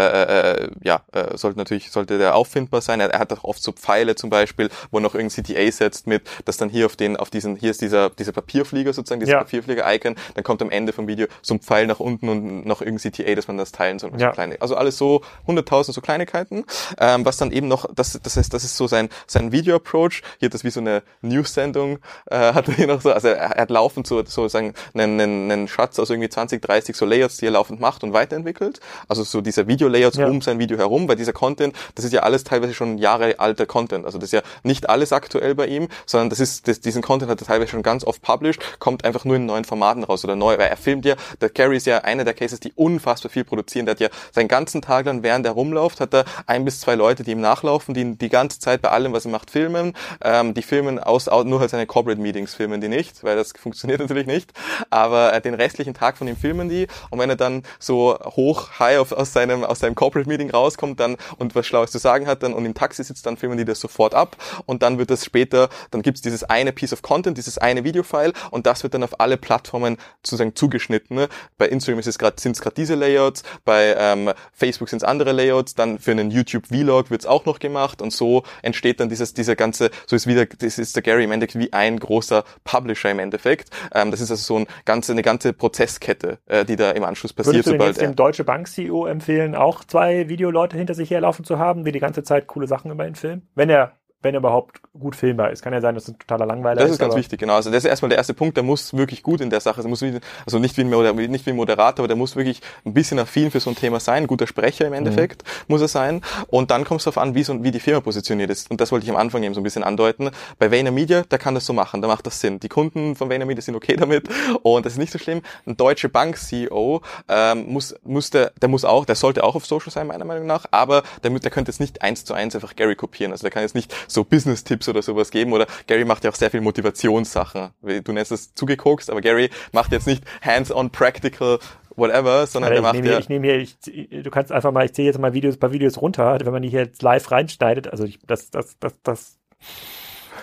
äh, ja äh, sollte natürlich sollte der auffindbar sein. Er, er hat auch oft so Pfeile zum Beispiel, wo er noch irgendein CTA setzt mit, dass dann hier auf den auf diesen hier ist dieser dieser Papierflieger sozusagen, dieses Ja. Papierflieger-Icon, dann kommt am Ende vom Video so ein Pfeil nach unten und noch irgendein CTA, dass man das teilen soll. und Ja. So kleine, also alles so 100.000 so Kleinigkeiten, ähm, was dann eben noch, das, das heißt, das ist so sein sein Video-Approach. Hier das wie so eine News-Sendung, äh, hat er hier noch so, also er, er hat laufend so sozusagen einen, einen, einen Schatz aus irgendwie 20, 30 so Layouts, die er laufend macht und weiterentwickelt. Also so diese Video-Layouts Ja. um sein Video herum, weil dieser Content, das ist ja alles teilweise schon Jahre alter Content. Also das ist ja nicht alles aktuell bei ihm, sondern das ist, das, diesen Content hat er teilweise schon ganz oft published, kommt einfach nur in neuen Formaten raus oder neu, weil er filmt ja, der Gary ist ja einer der Cases, die unfassbar viel produzieren. Der hat ja seinen ganzen Tag lang, während er rumläuft, hat er ein bis zwei Leute, die ihm nachlaufen, die die ganze Zeit bei allem, was er macht, filmen. Ähm, die filmen aus, nur halt seine Corporate Meetings filmen die nicht, weil das funktioniert natürlich nicht. Aber äh, den restlichen Tag von ihm filmen die. Und wenn er dann so hoch, high auf, aus seinem aus seinem Corporate Meeting rauskommt dann und was Schlaues zu sagen hat dann und im Taxi sitzt, dann filmen die das sofort ab. Und dann wird das später, dann gibt's dieses eine Piece of Content, dieses eine Videofile und das wird dann auf alle Plattformen sozusagen zugeschnitten. Bei Instagram ist es gerade sind es gerade diese Layouts, bei ähm, Facebook sind es andere Layouts, dann für einen YouTube Vlog wird's auch noch gemacht und so entsteht dann dieses dieser ganze so ist wieder das ist der Gary im Endeffekt wie ein großer Publisher im Endeffekt. Ähm, das ist also so ein ganze eine ganze Prozesskette, äh, die da im Anschluss passiert, Würdest du sobald jetzt dem Deutsche Bank CEO empfehlen, auch zwei Videoleute hinter sich herlaufen zu haben, die die ganze Zeit coole Sachen über ihn filmen? Wenn er, wenn er überhaupt gut filmbar ist. Kann ja sein, dass es ein totaler Langweiler Das ist ganz wichtig, genau. Also das ist erstmal der erste Punkt, der muss wirklich gut in der Sache, sein. also nicht wie, ein Moder- nicht wie ein Moderator, aber der muss wirklich ein bisschen affin für so ein Thema sein, ein guter Sprecher im Endeffekt muss er sein. Und dann kommt es darauf an, wie, so, wie die Firma positioniert ist. Und das wollte ich am Anfang eben so ein bisschen andeuten. Bei VaynerMedia, da kann das so machen, da macht das Sinn. Die Kunden von VaynerMedia sind okay damit und das ist nicht so schlimm. Ein deutsche Bank-CEO ähm, muss, muss der, der muss auch, der sollte auch auf Social sein, meiner Meinung nach, aber der, der könnte jetzt nicht eins zu eins einfach Gary kopieren. Also der kann jetzt nicht so Business-Tipps oder sowas geben oder Gary macht ja auch sehr viel Motivationssachen. Du nennst es zugekokst, aber Gary macht jetzt nicht hands-on practical whatever, sondern Alter, der ich macht ja ich nehme hier, ich, du kannst einfach mal, ich ziehe jetzt mal Videos, ein paar Videos runter, wenn man die hier jetzt live reinschneidet, also ich, das, das, das, das,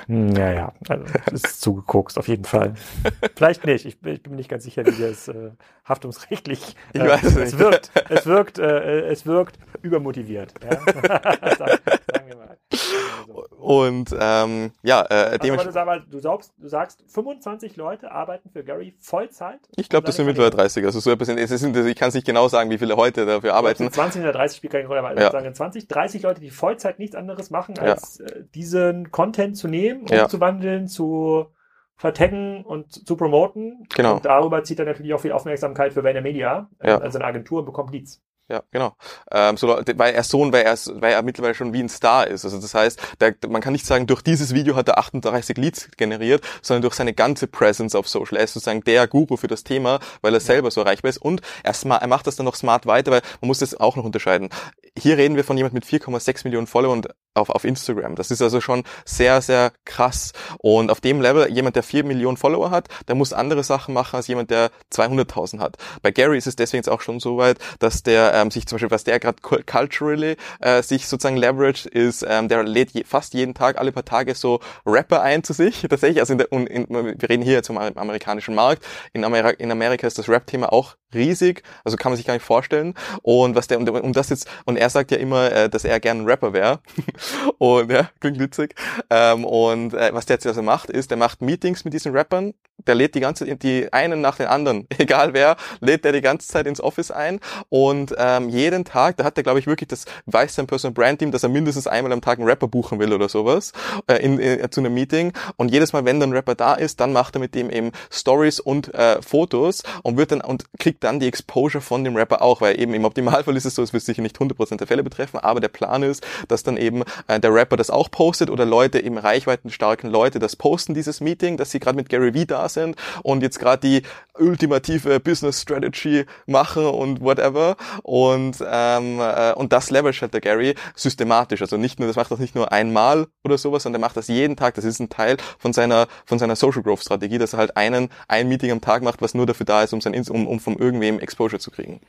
Hm, ja, ja, also es ist zugekokst, auf jeden Fall. Vielleicht nicht, ich, bin- ich bin mir nicht ganz sicher, wie das äh, haftungsrechtlich, Ich äh, weiß es es nicht. wirkt, es wirkt, äh, es wirkt übermotiviert, ja? Wir mal. Und ähm, ja, äh, Also, aber du, sag, du, sagst, du sagst, 25 Leute arbeiten für Gary Vollzeit? ich glaube, das sind mittlerweile 30. Also so etwas. Es sind, ich kann es nicht genau sagen, wie viele heute dafür arbeiten. 20 oder 30 spielt keine Rolle, aber Ja. sagen 20, 30 Leute, die Vollzeit nichts anderes machen, Ja. als äh, diesen Content zu nehmen, Ja. umzuwandeln, zu vertaggen und zu promoten. Genau. Und darüber zieht er natürlich auch viel Aufmerksamkeit für Vayner Media, Ja. also eine Agentur bekommt Leads. Ja, genau. Ähm, so, weil er Sohn, weil er, weil er mittlerweile schon wie ein Star ist. Also das heißt, der, man kann nicht sagen, durch dieses Video hat er 38 Leads generiert, sondern durch seine ganze Presence auf Social. Er ist sozusagen der Guru für das Thema, weil er selber so erreichbar ist. Und er, smart, er macht das dann noch smart weiter, weil man muss das auch noch unterscheiden. Hier reden wir von jemand mit 4,6 Millionen Followern auf, auf Instagram. Das ist also schon sehr, sehr krass. Und auf dem Level, jemand, der 4 Millionen Follower hat, der muss andere Sachen machen als jemand, der 200.000 hat. Bei Gary ist es deswegen jetzt auch schon so weit, dass der ähm, sich zum Beispiel, was der gerade culturally äh, sich sozusagen leverage, ist, ähm, der lädt je, fast jeden Tag, alle paar Tage so Rapper ein zu sich. Tatsächlich, also in der, in, in, wir reden hier jetzt vom amerikanischen Markt. In, Amerika, in Amerika ist das Rap-Thema auch riesig, also kann man sich gar nicht vorstellen. Und was der, und, und das jetzt, und er sagt ja immer, äh, dass er gern ein Rapper wäre. und ja, klingt witzig. Ähm, und äh, was der jetzt also macht, ist, der macht Meetings mit diesen Rappern, der lädt die ganze, die einen nach den anderen, egal wer, lädt der die ganze Zeit ins Office ein und ähm, jeden Tag, da hat er glaube ich wirklich das weiß sein Personal Brand Team, dass er mindestens einmal am Tag einen Rapper buchen will oder sowas äh, in, in, zu einem Meeting und jedes Mal, wenn dann ein Rapper da ist, dann macht er mit dem eben Stories und äh, Fotos und wird dann und kriegt dann die Exposure von dem Rapper auch, weil eben im Optimalfall ist es so, es wird sicher nicht 100% der Fälle betreffen, aber der Plan ist, dass dann eben äh, der Rapper das auch postet oder Leute eben reichweitenstarken Leute das posten, dieses Meeting, dass sie gerade mit Gary Vee da sind und jetzt gerade die ultimative Business Strategy machen und whatever. Und ähm, äh, und das leverage halt der Gary systematisch, also nicht nur, das macht das nicht nur einmal oder sowas, sondern der macht das jeden Tag, das ist ein Teil von seiner von seiner Social Growth Strategie, dass er halt einen ein Meeting am Tag macht, was nur dafür da ist, um sein um, um von irgendwem Exposure zu kriegen.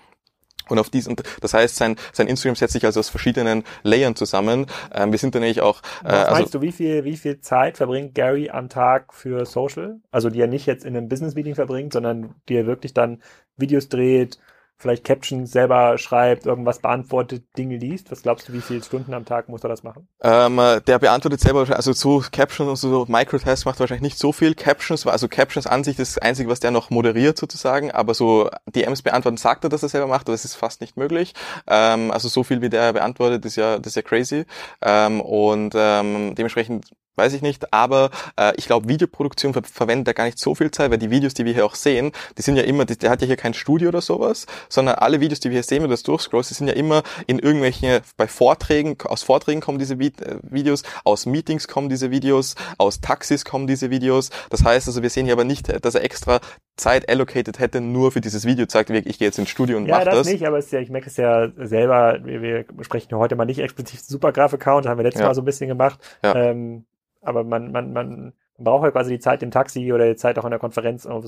Und auf diesen, das heißt, sein, sein Instagram setzt sich also aus verschiedenen Layern zusammen. Ähm, wir sind dann nämlich auch. Äh, Was also, meinst du, wie viel, wie viel Zeit verbringt Gary am Tag für Social? Also die er nicht jetzt in einem Business-Meeting verbringt, sondern die er wirklich dann Videos dreht, vielleicht Captions selber schreibt, irgendwas beantwortet, Dinge liest. Was glaubst du, wie viele Stunden am Tag muss er das machen? Ähm, der beantwortet selber, also so Captions und so Microtests macht wahrscheinlich nicht so viel. Captions, also Captions an sich das Einzige, was der noch moderiert sozusagen, aber so DMs beantworten sagt er, dass er selber macht, aber das ist fast nicht möglich. Ähm, also so viel wie der beantwortet, ist ja, das ist ja crazy. Ähm, und ähm, dementsprechend weiß ich nicht, aber äh, ich glaube, Videoproduktion ver verwendet er gar nicht so viel Zeit, weil die Videos, die wir hier auch sehen, die sind ja immer, die, der hat ja hier kein Studio oder sowas, sondern alle Videos, die wir hier sehen, wenn du das durchscrollst, die sind ja immer in irgendwelchen, bei Vorträgen, aus Vorträgen kommen diese Vi äh, Videos, aus Meetings kommen diese Videos, aus Taxis kommen diese Videos. Das heißt also, wir sehen hier aber nicht, dass er extra Zeit allocated hätte, nur für dieses Video zeigt, ich gehe jetzt ins Studio und ja, mach das. das. nicht, aber ja, ich merke es ja selber, wir, wir sprechen heute mal nicht explizit Supergraph-Account, haben wir letztes Ja. Mal so ein bisschen gemacht. Ja. Ähm, aber man, man, man braucht ja quasi die Zeit im Taxi oder die Zeit auch in der Konferenz, um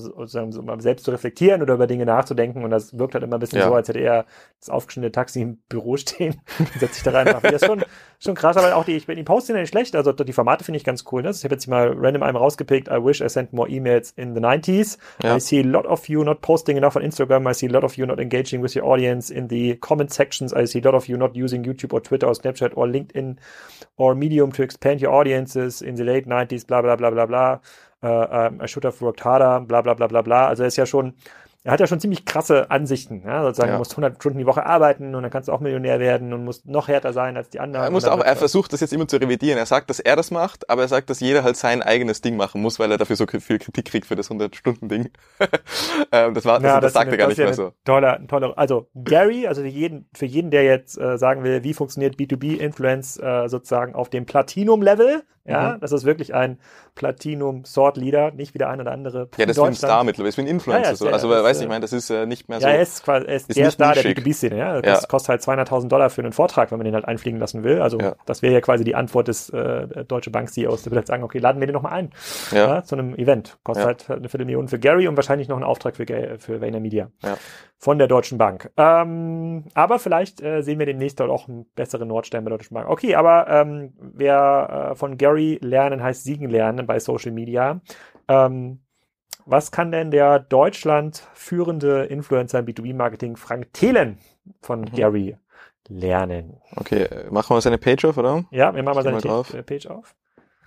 mal selbst zu reflektieren oder über Dinge nachzudenken. Und das wirkt halt immer ein bisschen Ja. so, als hätte er das aufgeschnittene Taxi im Büro stehen und setzt sich da rein. Das ist schon, schon krass, aber auch die, ich bin die Posts sind ja nicht schlecht. Also die Formate finde ich ganz cool. Ne? Ich habe jetzt mal random einem rausgepickt. I wish I sent more emails in the 90s. Ja. I see a lot of you not posting enough on Instagram. I see a lot of you not engaging with your audience in the comment sections. I see a lot of you not using YouTube or Twitter or Snapchat or LinkedIn or Medium to expand your audiences in the late 90s, bla bla bla bla bla. Uh, um, I should have worked harder, bla bla bla bla bla. Also er ist ja schon, er hat ja schon ziemlich krasse Ansichten. Ja? Sozusagen, Ja. du musst 100 Stunden die Woche arbeiten und dann kannst du auch Millionär werden und musst noch härter sein als die anderen. Er, muss auch, er versucht das jetzt immer zu revidieren. Er sagt, dass er das macht, aber er sagt, dass jeder halt sein eigenes Ding machen muss, weil er dafür so viel Kritik kriegt für das 100-Stunden-Ding. ähm, das war, Ja, das, das sagt ist er gar eine- nicht mehr so. eine Tolle, ein toller, also Gary, also für jeden, für jeden, der jetzt äh, sagen will, wie funktioniert B2B-Influence äh, sozusagen auf dem Platinum-Level, ja, Mhm. das ist wirklich ein Platinum-Sword-Leader, nicht wie der ein oder andere. Ja, das ist ein. Star mittlerweile, ist ein Influencer. Ja, ja, so. Also, weißt du, äh, ich meine, das ist äh, nicht mehr so. Ja, er ist, quasi, er ist, Ist der Star der nischig. B2B-Szene, ja. Das Ja. kostet halt 200.000 Dollar für einen Vortrag, wenn man den halt einfliegen lassen will. Also, das wäre ja quasi die Antwort des äh, Deutsche Bank-CEOs. Der würde halt sagen, okay, laden wir den nochmal ein. Ja. Zu einem Event. Kostet Ja. halt eine Viertelmillion für Gary und wahrscheinlich noch einen Auftrag für, für Vayner Media. Ja. Von der Deutschen Bank. Ähm, aber vielleicht äh, sehen wir demnächst dort auch einen besseren Nordstern bei der Deutschen Bank. Okay, aber ähm, wer äh, von Gary lernen heißt siegen lernen bei Social Media. Ähm, was kann denn der Deutschland führende Influencer im B2B-Marketing Frank Thelen von Mhm. Gary lernen. Okay, machen wir seine Page auf, oder? Ja, wir machen mal seine mal Page auf.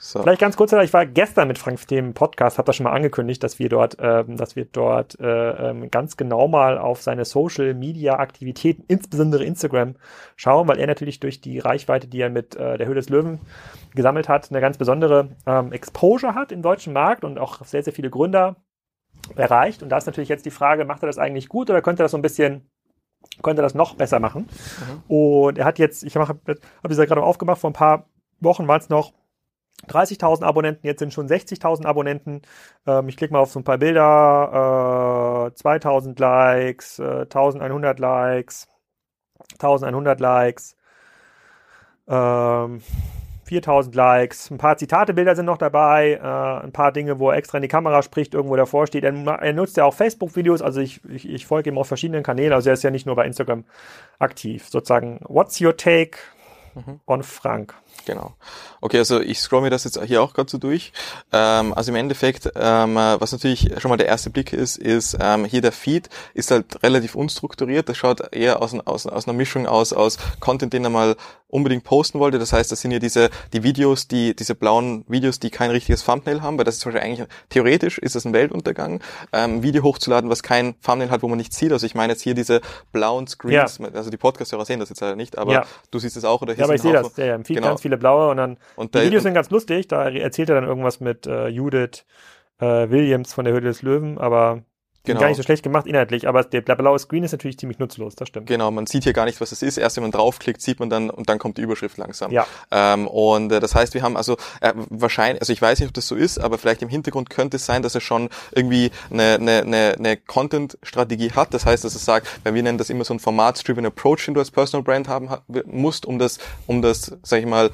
So. Vielleicht ganz kurz, ich war gestern mit Frank dem Podcast, habe das schon mal angekündigt, dass wir dort, ähm, dass wir dort äh, ähm, ganz genau mal auf seine Social Media Aktivitäten, insbesondere Instagram, schauen, weil er natürlich durch die Reichweite, die er mit äh, der Höhle des Löwen gesammelt hat, eine ganz besondere ähm, Exposure hat im deutschen Markt und auch sehr, sehr viele Gründer erreicht. Und da ist natürlich jetzt die Frage, macht er das eigentlich gut oder könnte er das so ein bisschen könnte das noch besser machen. Mhm. Und er hat jetzt, ich habe hab das ja gerade aufgemacht, vor ein paar Wochen waren es noch 30.000 Abonnenten, jetzt sind schon 60.000 Abonnenten. Ähm, ich klicke mal auf so ein paar Bilder. Äh, 2.000 Likes, äh, 1.100 Likes, 1.100 Likes, ähm, 4.000 Likes. Ein paar Zitatebilder sind noch dabei. Äh, ein paar Dinge, wo er extra in die Kamera spricht, irgendwo davor steht. Er, er nutzt ja auch Facebook-Videos. Also ich, ich, ich folge ihm auf verschiedenen Kanälen. Also er ist ja nicht nur bei Instagram aktiv. Sozusagen, what's your take mhm. on Frank? Genau. Okay, also ich scroll mir das jetzt hier auch gerade so durch. Ähm, also im Endeffekt, ähm, was natürlich schon mal der erste Blick ist, ist ähm, hier der Feed ist halt relativ unstrukturiert. Das schaut eher aus, aus, aus einer Mischung aus aus Content, den er mal unbedingt posten wollte. Das heißt, das sind hier diese die Videos, die diese blauen Videos, die kein richtiges Thumbnail haben, weil das ist zum Beispiel eigentlich theoretisch ist das ein Weltuntergang, ähm, Video hochzuladen, was kein Thumbnail hat, wo man nichts sieht. Also ich meine jetzt hier diese blauen Screens, ja. also die Podcast-Hörer sehen das jetzt leider nicht, aber ja. du siehst es auch oder hier ja, aber ich sehe das. Ja, ja, im Feed genau. Ganz viele blaue und dann und die Videos sind ganz lustig. Da erzählt er dann irgendwas mit äh, Judith äh, Williams von der Höhle des Löwen, aber Genau. Gar nicht so schlecht gemacht inhaltlich, aber der blaue Screen ist natürlich ziemlich nutzlos, das stimmt. Genau, man sieht hier gar nicht, was es ist. Erst wenn man draufklickt, sieht man dann und dann kommt die Überschrift langsam. Ja. Ähm, und äh, das heißt, wir haben also äh, wahrscheinlich, also ich weiß nicht, ob das so ist, aber vielleicht im Hintergrund könnte es sein, dass er schon irgendwie eine, eine, eine, eine Content-Strategie hat. Das heißt, dass er sagt, weil wir nennen das immer so ein Format-driven Approach, den du als Personal Brand haben musst, um das, um das, sag ich mal,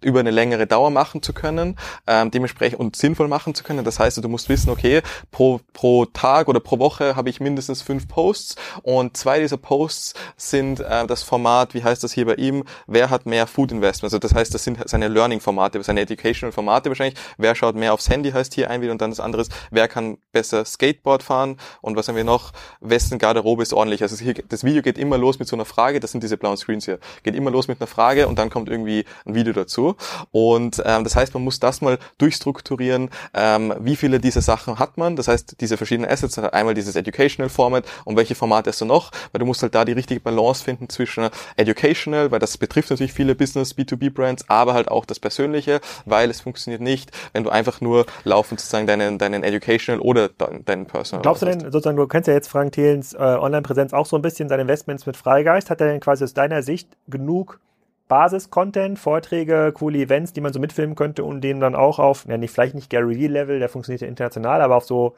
über eine längere Dauer machen zu können, ähm, dementsprechend und sinnvoll machen zu können. Das heißt, du musst wissen, okay, pro, pro Tag oder pro Woche habe ich mindestens fünf Posts und zwei dieser Posts sind äh, das Format, wie heißt das hier bei ihm, wer hat mehr Food Investment? Also das heißt, das sind seine Learning-Formate, seine Educational-Formate wahrscheinlich. Wer schaut mehr aufs Handy, heißt hier ein wieder und dann das andere ist, wer kann besser Skateboard fahren und was haben wir noch? Wessen Garderobe ist ordentlich? Also hier, das Video geht immer los mit so einer Frage, das sind diese blauen Screens hier. Geht immer los mit einer Frage und dann kommt irgendwie ein Video dazu. Und ähm, das heißt, man muss das mal durchstrukturieren, ähm, wie viele dieser Sachen hat man. Das heißt, diese verschiedenen Assets, einmal dieses Educational Format und welche Formate hast du noch, weil du musst halt da die richtige Balance finden zwischen Educational, weil das betrifft natürlich viele Business, B2B-Brands, aber halt auch das Persönliche, weil es funktioniert nicht, wenn du einfach nur laufend sozusagen deinen, deinen Educational oder deinen Personal. Glaubst du denn, sozusagen, du kennst ja jetzt Frank Thelens äh, Online-Präsenz auch so ein bisschen, seine Investments mit Freigeist, hat er denn quasi aus deiner Sicht genug Basis-Content, Vorträge, coole Events, die man so mitfilmen könnte und denen dann auch auf, ja, nicht, vielleicht nicht Gary Vee-Level, der funktioniert ja international, aber auf so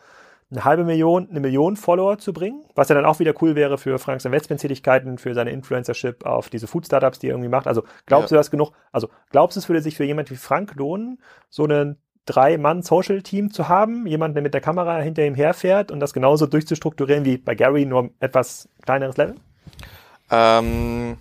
eine halbe Million, eine Million Follower zu bringen, was ja dann auch wieder cool wäre für Franks Investmenttätigkeiten, für seine Influencership auf diese Food-Startups, die er irgendwie macht. Also glaubst ja. du das genug? Also glaubst du, es würde sich für jemand wie Frank lohnen, so einen Drei-Mann-Social-Team zu haben, jemand, der mit der Kamera hinter ihm herfährt und das genauso durchzustrukturieren wie bei Gary, nur etwas kleineres Level? Ähm,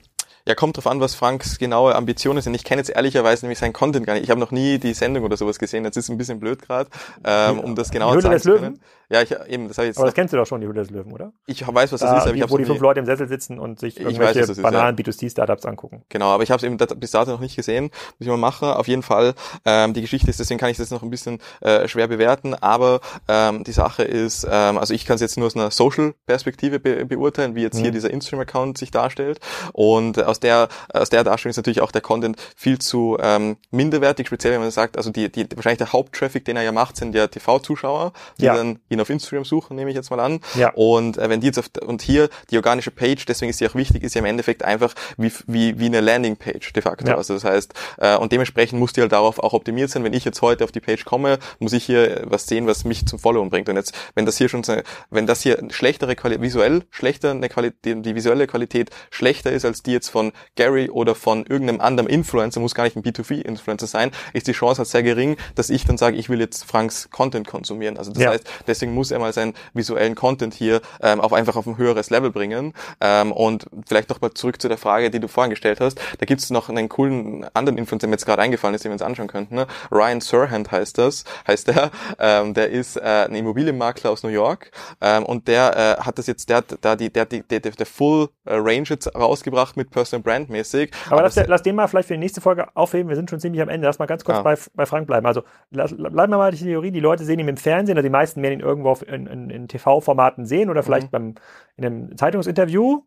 ja, kommt drauf an, was Franks genaue Ambitionen sind. Ich kenne jetzt ehrlicherweise nämlich seinen Content gar nicht. Ich habe noch nie die Sendung oder sowas gesehen. Das ist ein bisschen blöd gerade, ähm, um das genau zu sagen. Ja, ich, eben, das habe ich jetzt. Aber das kennst du doch schon, die Höhle des Löwen, oder? Ich weiß, was das da, ist, aber ich habe Wo die fünf Leute im Sessel sitzen und sich irgendwelche weiß, banalen ja. B2C-Startups angucken. Genau, aber ich habe es eben bis dato noch nicht gesehen. Muss ich mal machen. Auf jeden Fall, ähm, die Geschichte ist, deswegen kann ich das noch ein bisschen äh, schwer bewerten, aber ähm, die Sache ist, ähm, also ich kann es jetzt nur aus einer Social-Perspektive be beurteilen, wie jetzt mhm. hier dieser Instagram-Account sich darstellt. Und aus der, aus der Darstellung ist natürlich auch der Content viel zu ähm, minderwertig, speziell wenn man sagt, also die, die wahrscheinlich der Haupttraffic, den er ja macht, sind ja TV-Zuschauer, die ja. dann ihn auf Instagram suchen nehme ich jetzt mal an. Ja. Und äh, wenn die jetzt auf, und hier die organische Page, deswegen ist sie auch wichtig, ist ja im Endeffekt einfach wie, wie, wie eine Landingpage de facto. Ja. Also das heißt, äh, und dementsprechend muss die halt darauf auch optimiert sein. Wenn ich jetzt heute auf die Page komme, muss ich hier was sehen, was mich zum Followen bringt. Und jetzt, wenn das hier schon, so, wenn das hier schlechtere Qualität, visuell schlechter, eine Qualität, die visuelle Qualität schlechter ist als die jetzt von Gary oder von irgendeinem anderen Influencer, muss gar nicht ein B2B-Influencer sein, ist die Chance halt sehr gering, dass ich dann sage, ich will jetzt Franks Content konsumieren. Also das ja. heißt, deswegen muss er mal sein visuellen Content hier ähm, auf einfach auf ein höheres Level bringen. Ähm, und vielleicht noch mal zurück zu der Frage, die du vorhin gestellt hast. Da gibt es noch einen coolen anderen Influencer, der mir jetzt gerade eingefallen ist, den wir uns anschauen könnten. Ne? Ryan Surhand heißt das, heißt der. Ähm, der ist äh, ein Immobilienmakler aus New York ähm, und der äh, hat das jetzt, der hat da die, der, die, der, der Full äh, Range jetzt rausgebracht mit Personal Personal Brand mäßig. Aber, aber lass, lass den mal vielleicht für die nächste Folge aufheben. Wir sind schon ziemlich am Ende. Lass mal ganz kurz ah. bei, bei Frank bleiben. Also lass, bleiben wir mal die Theorie. Die Leute sehen ihn im Fernsehen, also die meisten werden ihn irgendwo auf, in, in, in TV-Formaten sehen oder vielleicht mhm. beim in einem Zeitungsinterview,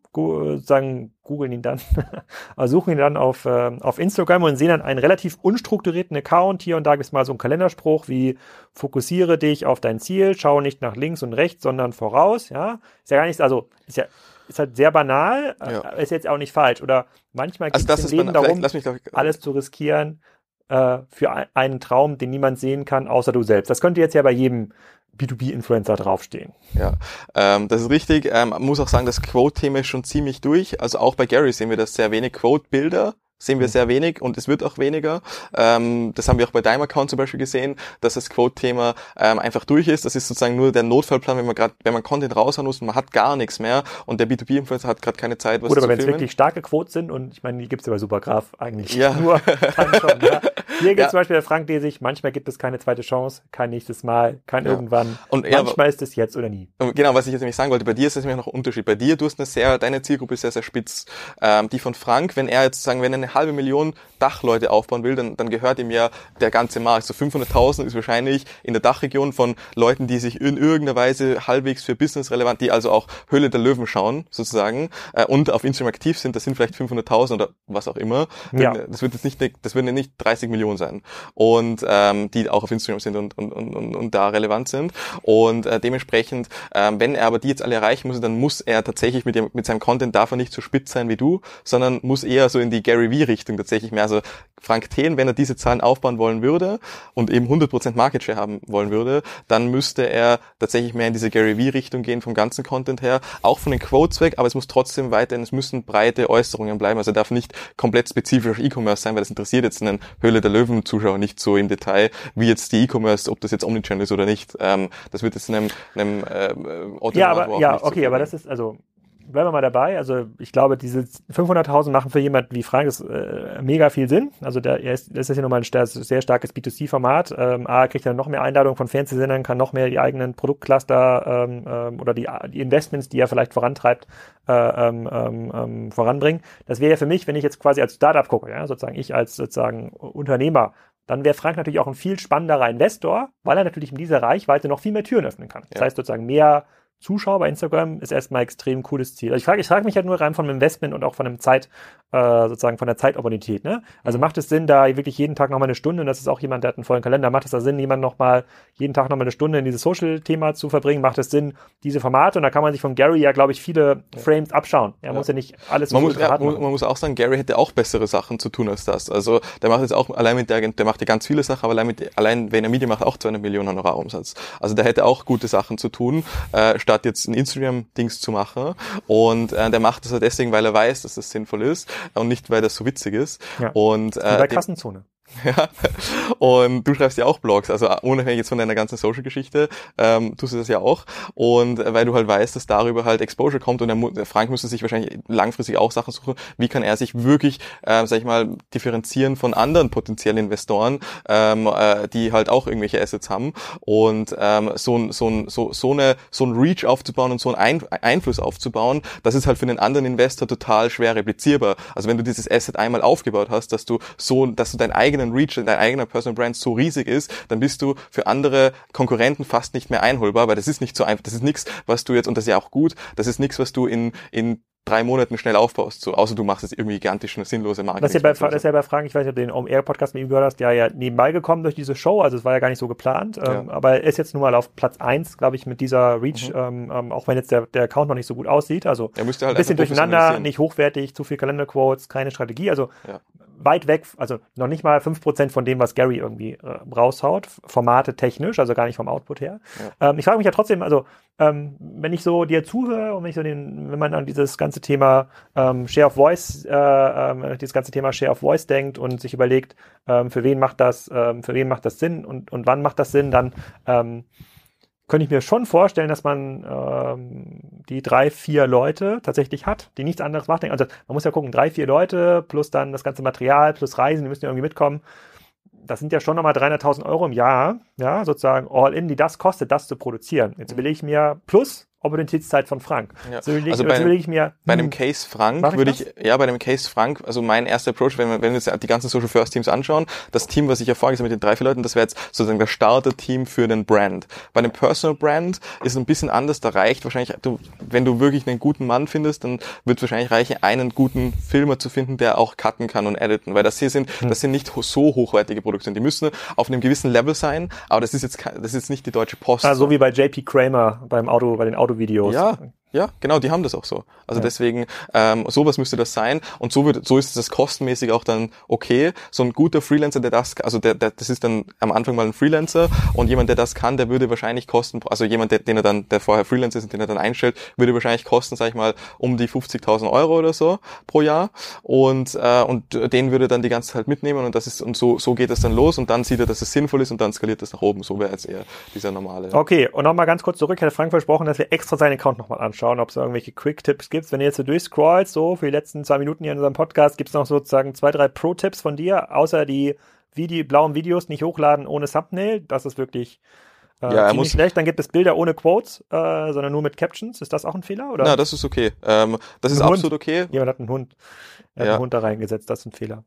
sagen, googeln ihn dann, also suchen ihn dann auf, äh, auf Instagram und sehen dann einen relativ unstrukturierten Account. Hier und da gibt es mal so einen Kalenderspruch wie fokussiere dich auf dein Ziel, schau nicht nach links und rechts, sondern voraus. Ja, ist ja gar nicht, also ist ja ist halt sehr banal, ja. ist jetzt auch nicht falsch. Oder manchmal geht also es im Leben darum, mich, ich, alles zu riskieren äh, für einen Traum, den niemand sehen kann, außer du selbst. Das könnte jetzt ja bei jedem B2B-Influencer draufstehen. Ja, ähm, das ist richtig. Ähm, man muss auch sagen, das Quote-Thema ist schon ziemlich durch. Also auch bei Gary sehen wir das sehr wenig Quote-Bilder sehen wir mhm. sehr wenig und es wird auch weniger. Ähm, das haben wir auch bei deinem Account zum Beispiel gesehen, dass das Quote-Thema ähm, einfach durch ist. Das ist sozusagen nur der Notfallplan, wenn man gerade, wenn man Content raushauen muss und man hat gar nichts mehr und der B2B-Influencer hat gerade keine Zeit, was Oder zu wenn es wirklich starke Quotes sind und ich meine, die gibt's ja bei Supergraph eigentlich ja. nur schon, ja. Hier gibt ja. zum Beispiel der Frank der sich, manchmal gibt es keine zweite Chance, kein nächstes Mal, kein ja. irgendwann. Und manchmal ist es jetzt oder nie. Genau, was ich jetzt nämlich sagen wollte, bei dir ist es nämlich noch ein Unterschied. Bei dir, du hast eine sehr, deine Zielgruppe ist sehr, sehr spitz. Ähm, die von Frank, wenn er jetzt sagen, wenn er eine halbe Million Dachleute aufbauen will, dann, dann gehört ihm ja der ganze Markt. So 500.000 ist wahrscheinlich in der Dachregion von Leuten, die sich in irgendeiner Weise halbwegs für Business relevant, die also auch Höhle der Löwen schauen, sozusagen, äh, und auf Instagram aktiv sind, das sind vielleicht 500.000 oder was auch immer. Ja. Das wird jetzt nicht, das würden nicht 30 Millionen sein. Und ähm, die auch auf Instagram sind und, und, und, und da relevant sind. Und äh, dementsprechend, ähm, wenn er aber die jetzt alle erreichen muss, dann muss er tatsächlich mit, dem, mit seinem Content er nicht so spitz sein wie du, sondern muss eher so in die Gary V-Richtung tatsächlich mehr. Also Frank Thien, wenn er diese Zahlen aufbauen wollen würde und eben 100% Market Share haben wollen würde, dann müsste er tatsächlich mehr in diese Gary V-Richtung gehen vom ganzen Content her, auch von den Quotes weg, aber es muss trotzdem weiterhin, es müssen breite Äußerungen bleiben. Also er darf nicht komplett spezifisch E-Commerce sein, weil das interessiert jetzt einen Höhle der Löwen-Zuschauer nicht so im Detail, wie jetzt die E-Commerce, ob das jetzt Omnichannel ist oder nicht. Ähm, das wird jetzt einem, einem äh, Otto Ja, aber, ja okay, aber das ist also bleiben wir mal dabei. Also ich glaube, diese 500.000 machen für jemanden wie Frank ist, äh, mega viel Sinn. Also der, er ist, das ist ja nochmal ein sehr starkes B2C-Format. Ähm, A, kriegt er noch mehr Einladungen von Fernsehsendern, kann noch mehr die eigenen Produktcluster ähm, ähm, oder die, die Investments, die er vielleicht vorantreibt, äh, ähm, ähm, ähm, voranbringen. Das wäre ja für mich, wenn ich jetzt quasi als Startup gucke, ja, sozusagen ich als sozusagen Unternehmer, dann wäre Frank natürlich auch ein viel spannenderer Investor, weil er natürlich in dieser Reichweite noch viel mehr Türen öffnen kann. Das ja. heißt sozusagen mehr Zuschauer bei Instagram ist erstmal extrem cooles Ziel. Also ich frage ich frag mich halt nur rein von dem Investment und auch von dem Zeit, äh, sozusagen von der Zeitopportunität. Ne? Also macht es Sinn, da wirklich jeden Tag nochmal eine Stunde, und das ist auch jemand, der hat einen vollen Kalender, macht es da Sinn, jemand nochmal jeden Tag nochmal eine Stunde in dieses Social-Thema zu verbringen? Macht es Sinn, diese Formate? Und da kann man sich von Gary ja, glaube ich, viele Frames abschauen. Er ja. muss ja nicht alles man muss, ja, man muss auch sagen, Gary hätte auch bessere Sachen zu tun als das. Also der macht jetzt auch allein mit der, der macht ja ganz viele Sachen, aber allein mit allein wenn er Media macht auch 200 Millionen Honorarumsatz. Also der hätte auch gute Sachen zu tun, äh, statt jetzt ein Instagram-Dings zu machen. Und äh, der macht das ja deswegen, weil er weiß, dass das sinnvoll ist und nicht, weil das so witzig ist. Ja. Und, äh, bei Kassenzone. Ja. Und du schreibst ja auch Blogs, also unabhängig jetzt von deiner ganzen Social-Geschichte, ähm, tust du das ja auch. Und äh, weil du halt weißt, dass darüber halt Exposure kommt und der, Frank müsste sich wahrscheinlich langfristig auch Sachen suchen, wie kann er sich wirklich, äh, sag ich mal, differenzieren von anderen potenziellen Investoren, ähm, äh, die halt auch irgendwelche Assets haben. Und ähm, so, so, so, so, eine, so ein Reach aufzubauen und so einen Ein Einfluss aufzubauen, das ist halt für einen anderen Investor total schwer replizierbar. Also wenn du dieses Asset einmal aufgebaut hast, dass du so, dass du dein eigenes eigenen Reach, dein eigener Personal Brand so riesig ist, dann bist du für andere Konkurrenten fast nicht mehr einholbar, weil das ist nicht so einfach, das ist nichts, was du jetzt, und das ist ja auch gut, das ist nichts, was du in, in drei Monaten schnell aufbaust, so, außer du machst jetzt irgendwie gigantisch eine sinnlose Marke. Das ist ja bei, das ja bei Fragen, ich weiß nicht, ob du den OMR-Podcast mit ihm gehört hast, der ja nebenbei gekommen durch diese Show, also es war ja gar nicht so geplant, ja. ähm, aber er ist jetzt nun mal auf Platz eins, glaube ich, mit dieser Reach, mhm. ähm, ähm auch wenn jetzt der, der Account noch nicht so gut aussieht, also er müsste halt ein bisschen durcheinander, nicht hochwertig, zu viel Kalenderquotes, keine Strategie, also ja weit weg, also noch nicht mal fünf Prozent von dem, was Gary irgendwie äh, raushaut, Formate technisch, also gar nicht vom Output her. Ja. Ähm, ich frage mich ja trotzdem, also ähm, wenn ich so dir zuhöre und wenn ich so den, wenn man an dieses ganze Thema ähm, Share of Voice, äh, äh, dieses ganze Thema Share of Voice denkt und sich überlegt, ähm, für wen macht das, ähm, für wen macht das Sinn und, und wann macht das Sinn, dann ähm, könnte ich mir schon vorstellen, dass man ähm, die drei, vier Leute tatsächlich hat, die nichts anderes machen. Also man muss ja gucken, drei, vier Leute plus dann das ganze Material plus Reisen, die müssen ja irgendwie mitkommen. Das sind ja schon nochmal 300.000 Euro im Jahr, ja, sozusagen all in, die das kostet, das zu produzieren. Jetzt will ich mir plus Opportunitätszeit von Frank. Ja. So überlege, Also so bei- überlege ich mir, Bei hm, dem Case Frank würde ich, ja, bei dem Case Frank, also mein erster Approach, wenn wir, wenn wir uns die ganzen Social First Teams anschauen, das Team, was ich ja habe mit den drei, vier Leuten, das wäre jetzt sozusagen das Starter-Team für den Brand. Bei einem Personal Brand ist es ein bisschen anders, da reicht wahrscheinlich, du, wenn du wirklich einen guten Mann findest, dann wird es wahrscheinlich reichen, einen guten Filmer zu finden, der auch cutten kann und editen, weil das hier sind, Hm. das sind nicht so hochwertige Produkte. Die müssen auf einem gewissen Level sein, aber das ist jetzt, das ist jetzt nicht die deutsche Post. ah, so wie bei JP Kramer beim Auto, bei den Autovideos. Ja, ja, genau, die haben das auch so. Also Ja. deswegen, ähm, sowas müsste das sein und so wird, so ist das kostenmäßig auch dann okay. So ein guter Freelancer, der das, also der, der, das ist dann am Anfang mal ein Freelancer und jemand, der das kann, der würde wahrscheinlich kosten, also jemand, der, den er dann, der vorher Freelancer ist und den er dann einstellt, würde wahrscheinlich kosten, sag ich mal, um die 50.000 Euro oder so pro Jahr und äh, und den würde dann die ganze Zeit mitnehmen und das ist und so so geht es dann los und dann sieht er, dass es sinnvoll ist und dann skaliert es nach oben. So wäre jetzt eher dieser normale. Okay, und nochmal ganz kurz zurück. Hatte Frank versprochen, dass wir extra seinen Account nochmal anschauen, ob es irgendwelche Quick-Tipps gibt. Wenn ihr jetzt so durchscrollt, so für die letzten zwei Minuten hier in unserem Podcast, gibt es noch sozusagen zwei, drei Pro-Tipps von dir, außer die Vide blauen Videos nicht hochladen ohne Thumbnail. Das ist wirklich äh, Ja, er ziemlich muss- schlecht. Dann gibt es Bilder ohne Quotes, äh, sondern nur mit Captions. Ist das auch ein Fehler? Oder? Na, das ist okay. Ähm, das ist Ein Hund. absolut okay. Jemand hat einen Hund. Hat Ja. Hund da reingesetzt, das ist ein Fehler.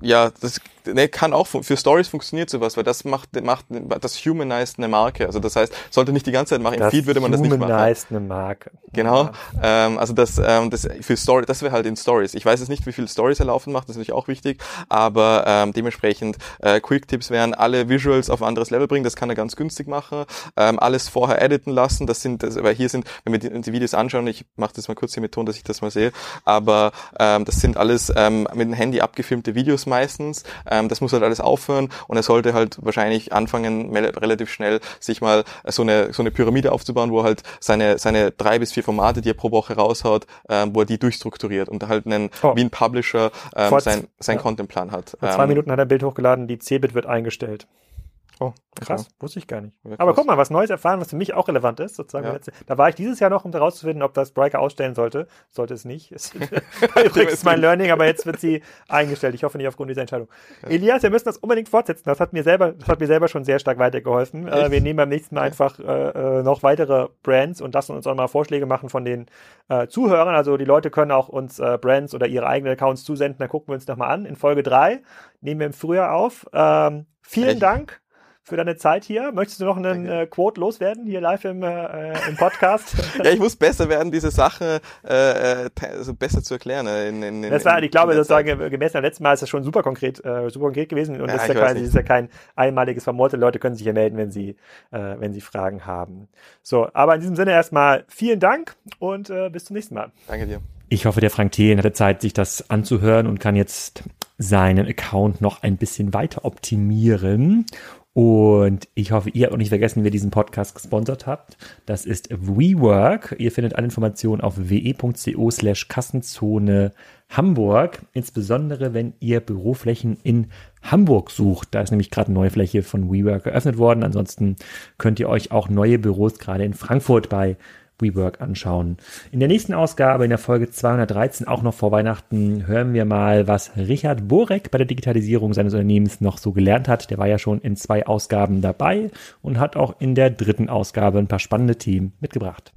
Ja, das ne, kann auch für Stories funktioniert sowas, weil das macht macht das humanized eine Marke. Also das heißt, sollte nicht die ganze Zeit machen. Im Das Feed würde man das nicht machen. humanized eine Marke. Genau. Ja. Ähm, also das, ähm, das für Story, das wäre halt in Stories. Ich weiß jetzt nicht, wie viele Stories er laufen macht, das ist natürlich auch wichtig, aber ähm, dementsprechend äh, Quick-Tipps wären alle Visuals auf ein anderes Level bringen, das kann er ganz günstig machen. Ähm, alles vorher editen lassen, das sind, das, weil hier sind, wenn wir die, die Videos anschauen, ich mache das mal kurz hier mit Ton, dass ich das mal sehe, aber ähm, das sind alles ähm, mit dem Handy abgefilmte Videos meistens. Ähm, das muss halt alles aufhören und er sollte halt wahrscheinlich anfangen, relativ schnell sich mal so eine so eine Pyramide aufzubauen, wo er halt seine seine drei bis vier Formate, die er pro Woche raushaut, ähm, wo er die durchstrukturiert und halt einen Oh. wie ein Publisher ähm, Vor- sein sein ja. Contentplan hat. Vor zwei Ähm, Minuten hat er ein Bild hochgeladen, die Cebit wird eingestellt. Oh, Krass, wusste ich gar nicht. Ja, Aber krass. guck mal, was Neues erfahren, was für mich auch relevant ist. Sozusagen Ja. da war ich dieses Jahr noch, um herauszufinden, ob das Briker ausstellen sollte. Sollte es nicht. Ist übrigens mein Learning, aber jetzt wird sie eingestellt. Ich hoffe nicht aufgrund dieser Entscheidung. Elias, wir müssen das unbedingt fortsetzen. Das hat mir selber, das hat mir selber schon sehr stark weitergeholfen. Äh, wir nehmen beim nächsten Mal einfach äh, äh, noch weitere Brands und lassen uns auch mal Vorschläge machen von den äh, Zuhörern. Also die Leute können auch uns äh, Brands oder ihre eigenen Accounts zusenden. Dann gucken wir uns nochmal an. In Folge drei nehmen wir im Frühjahr auf. Ähm, vielen Echt? Dank für deine Zeit hier. Möchtest du noch einen äh, Quote loswerden hier live im, äh, im Podcast? Ja, ich muss besser werden, diese Sache äh, äh, also besser zu erklären. äh, In, in, in, Das war, in- ich glaube, sozusagen gemäß dem letzten Mal ist das schon super konkret, äh, super konkret gewesen und Ja, das, ist ja quasi, das ist ja kein einmaliges Vermorte. Leute können sich ja melden, wenn sie, äh, wenn sie Fragen haben. So, aber in diesem Sinne erstmal vielen Dank und äh, bis zum nächsten Mal. Danke dir. Ich hoffe, der Frank Thelen hatte Zeit, sich das anzuhören und kann jetzt seinen Account noch ein bisschen weiter optimieren. Und ich hoffe, ihr habt auch nicht vergessen, wer diesen Podcast gesponsert habt. Das ist WeWork. Ihr findet alle Informationen auf we.co slash Kassenzone Hamburg. Insbesondere, wenn ihr Büroflächen in Hamburg sucht. Da ist nämlich gerade eine neue Fläche von WeWork eröffnet worden. Ansonsten könnt ihr euch auch neue Büros gerade in Frankfurt bei WeWork anschauen. In der nächsten Ausgabe, in der Folge 213, auch noch vor Weihnachten, hören wir mal, was Richard Borek bei der Digitalisierung seines Unternehmens noch so gelernt hat. Der war ja schon in zwei Ausgaben dabei und hat auch in der dritten Ausgabe ein paar spannende Themen mitgebracht.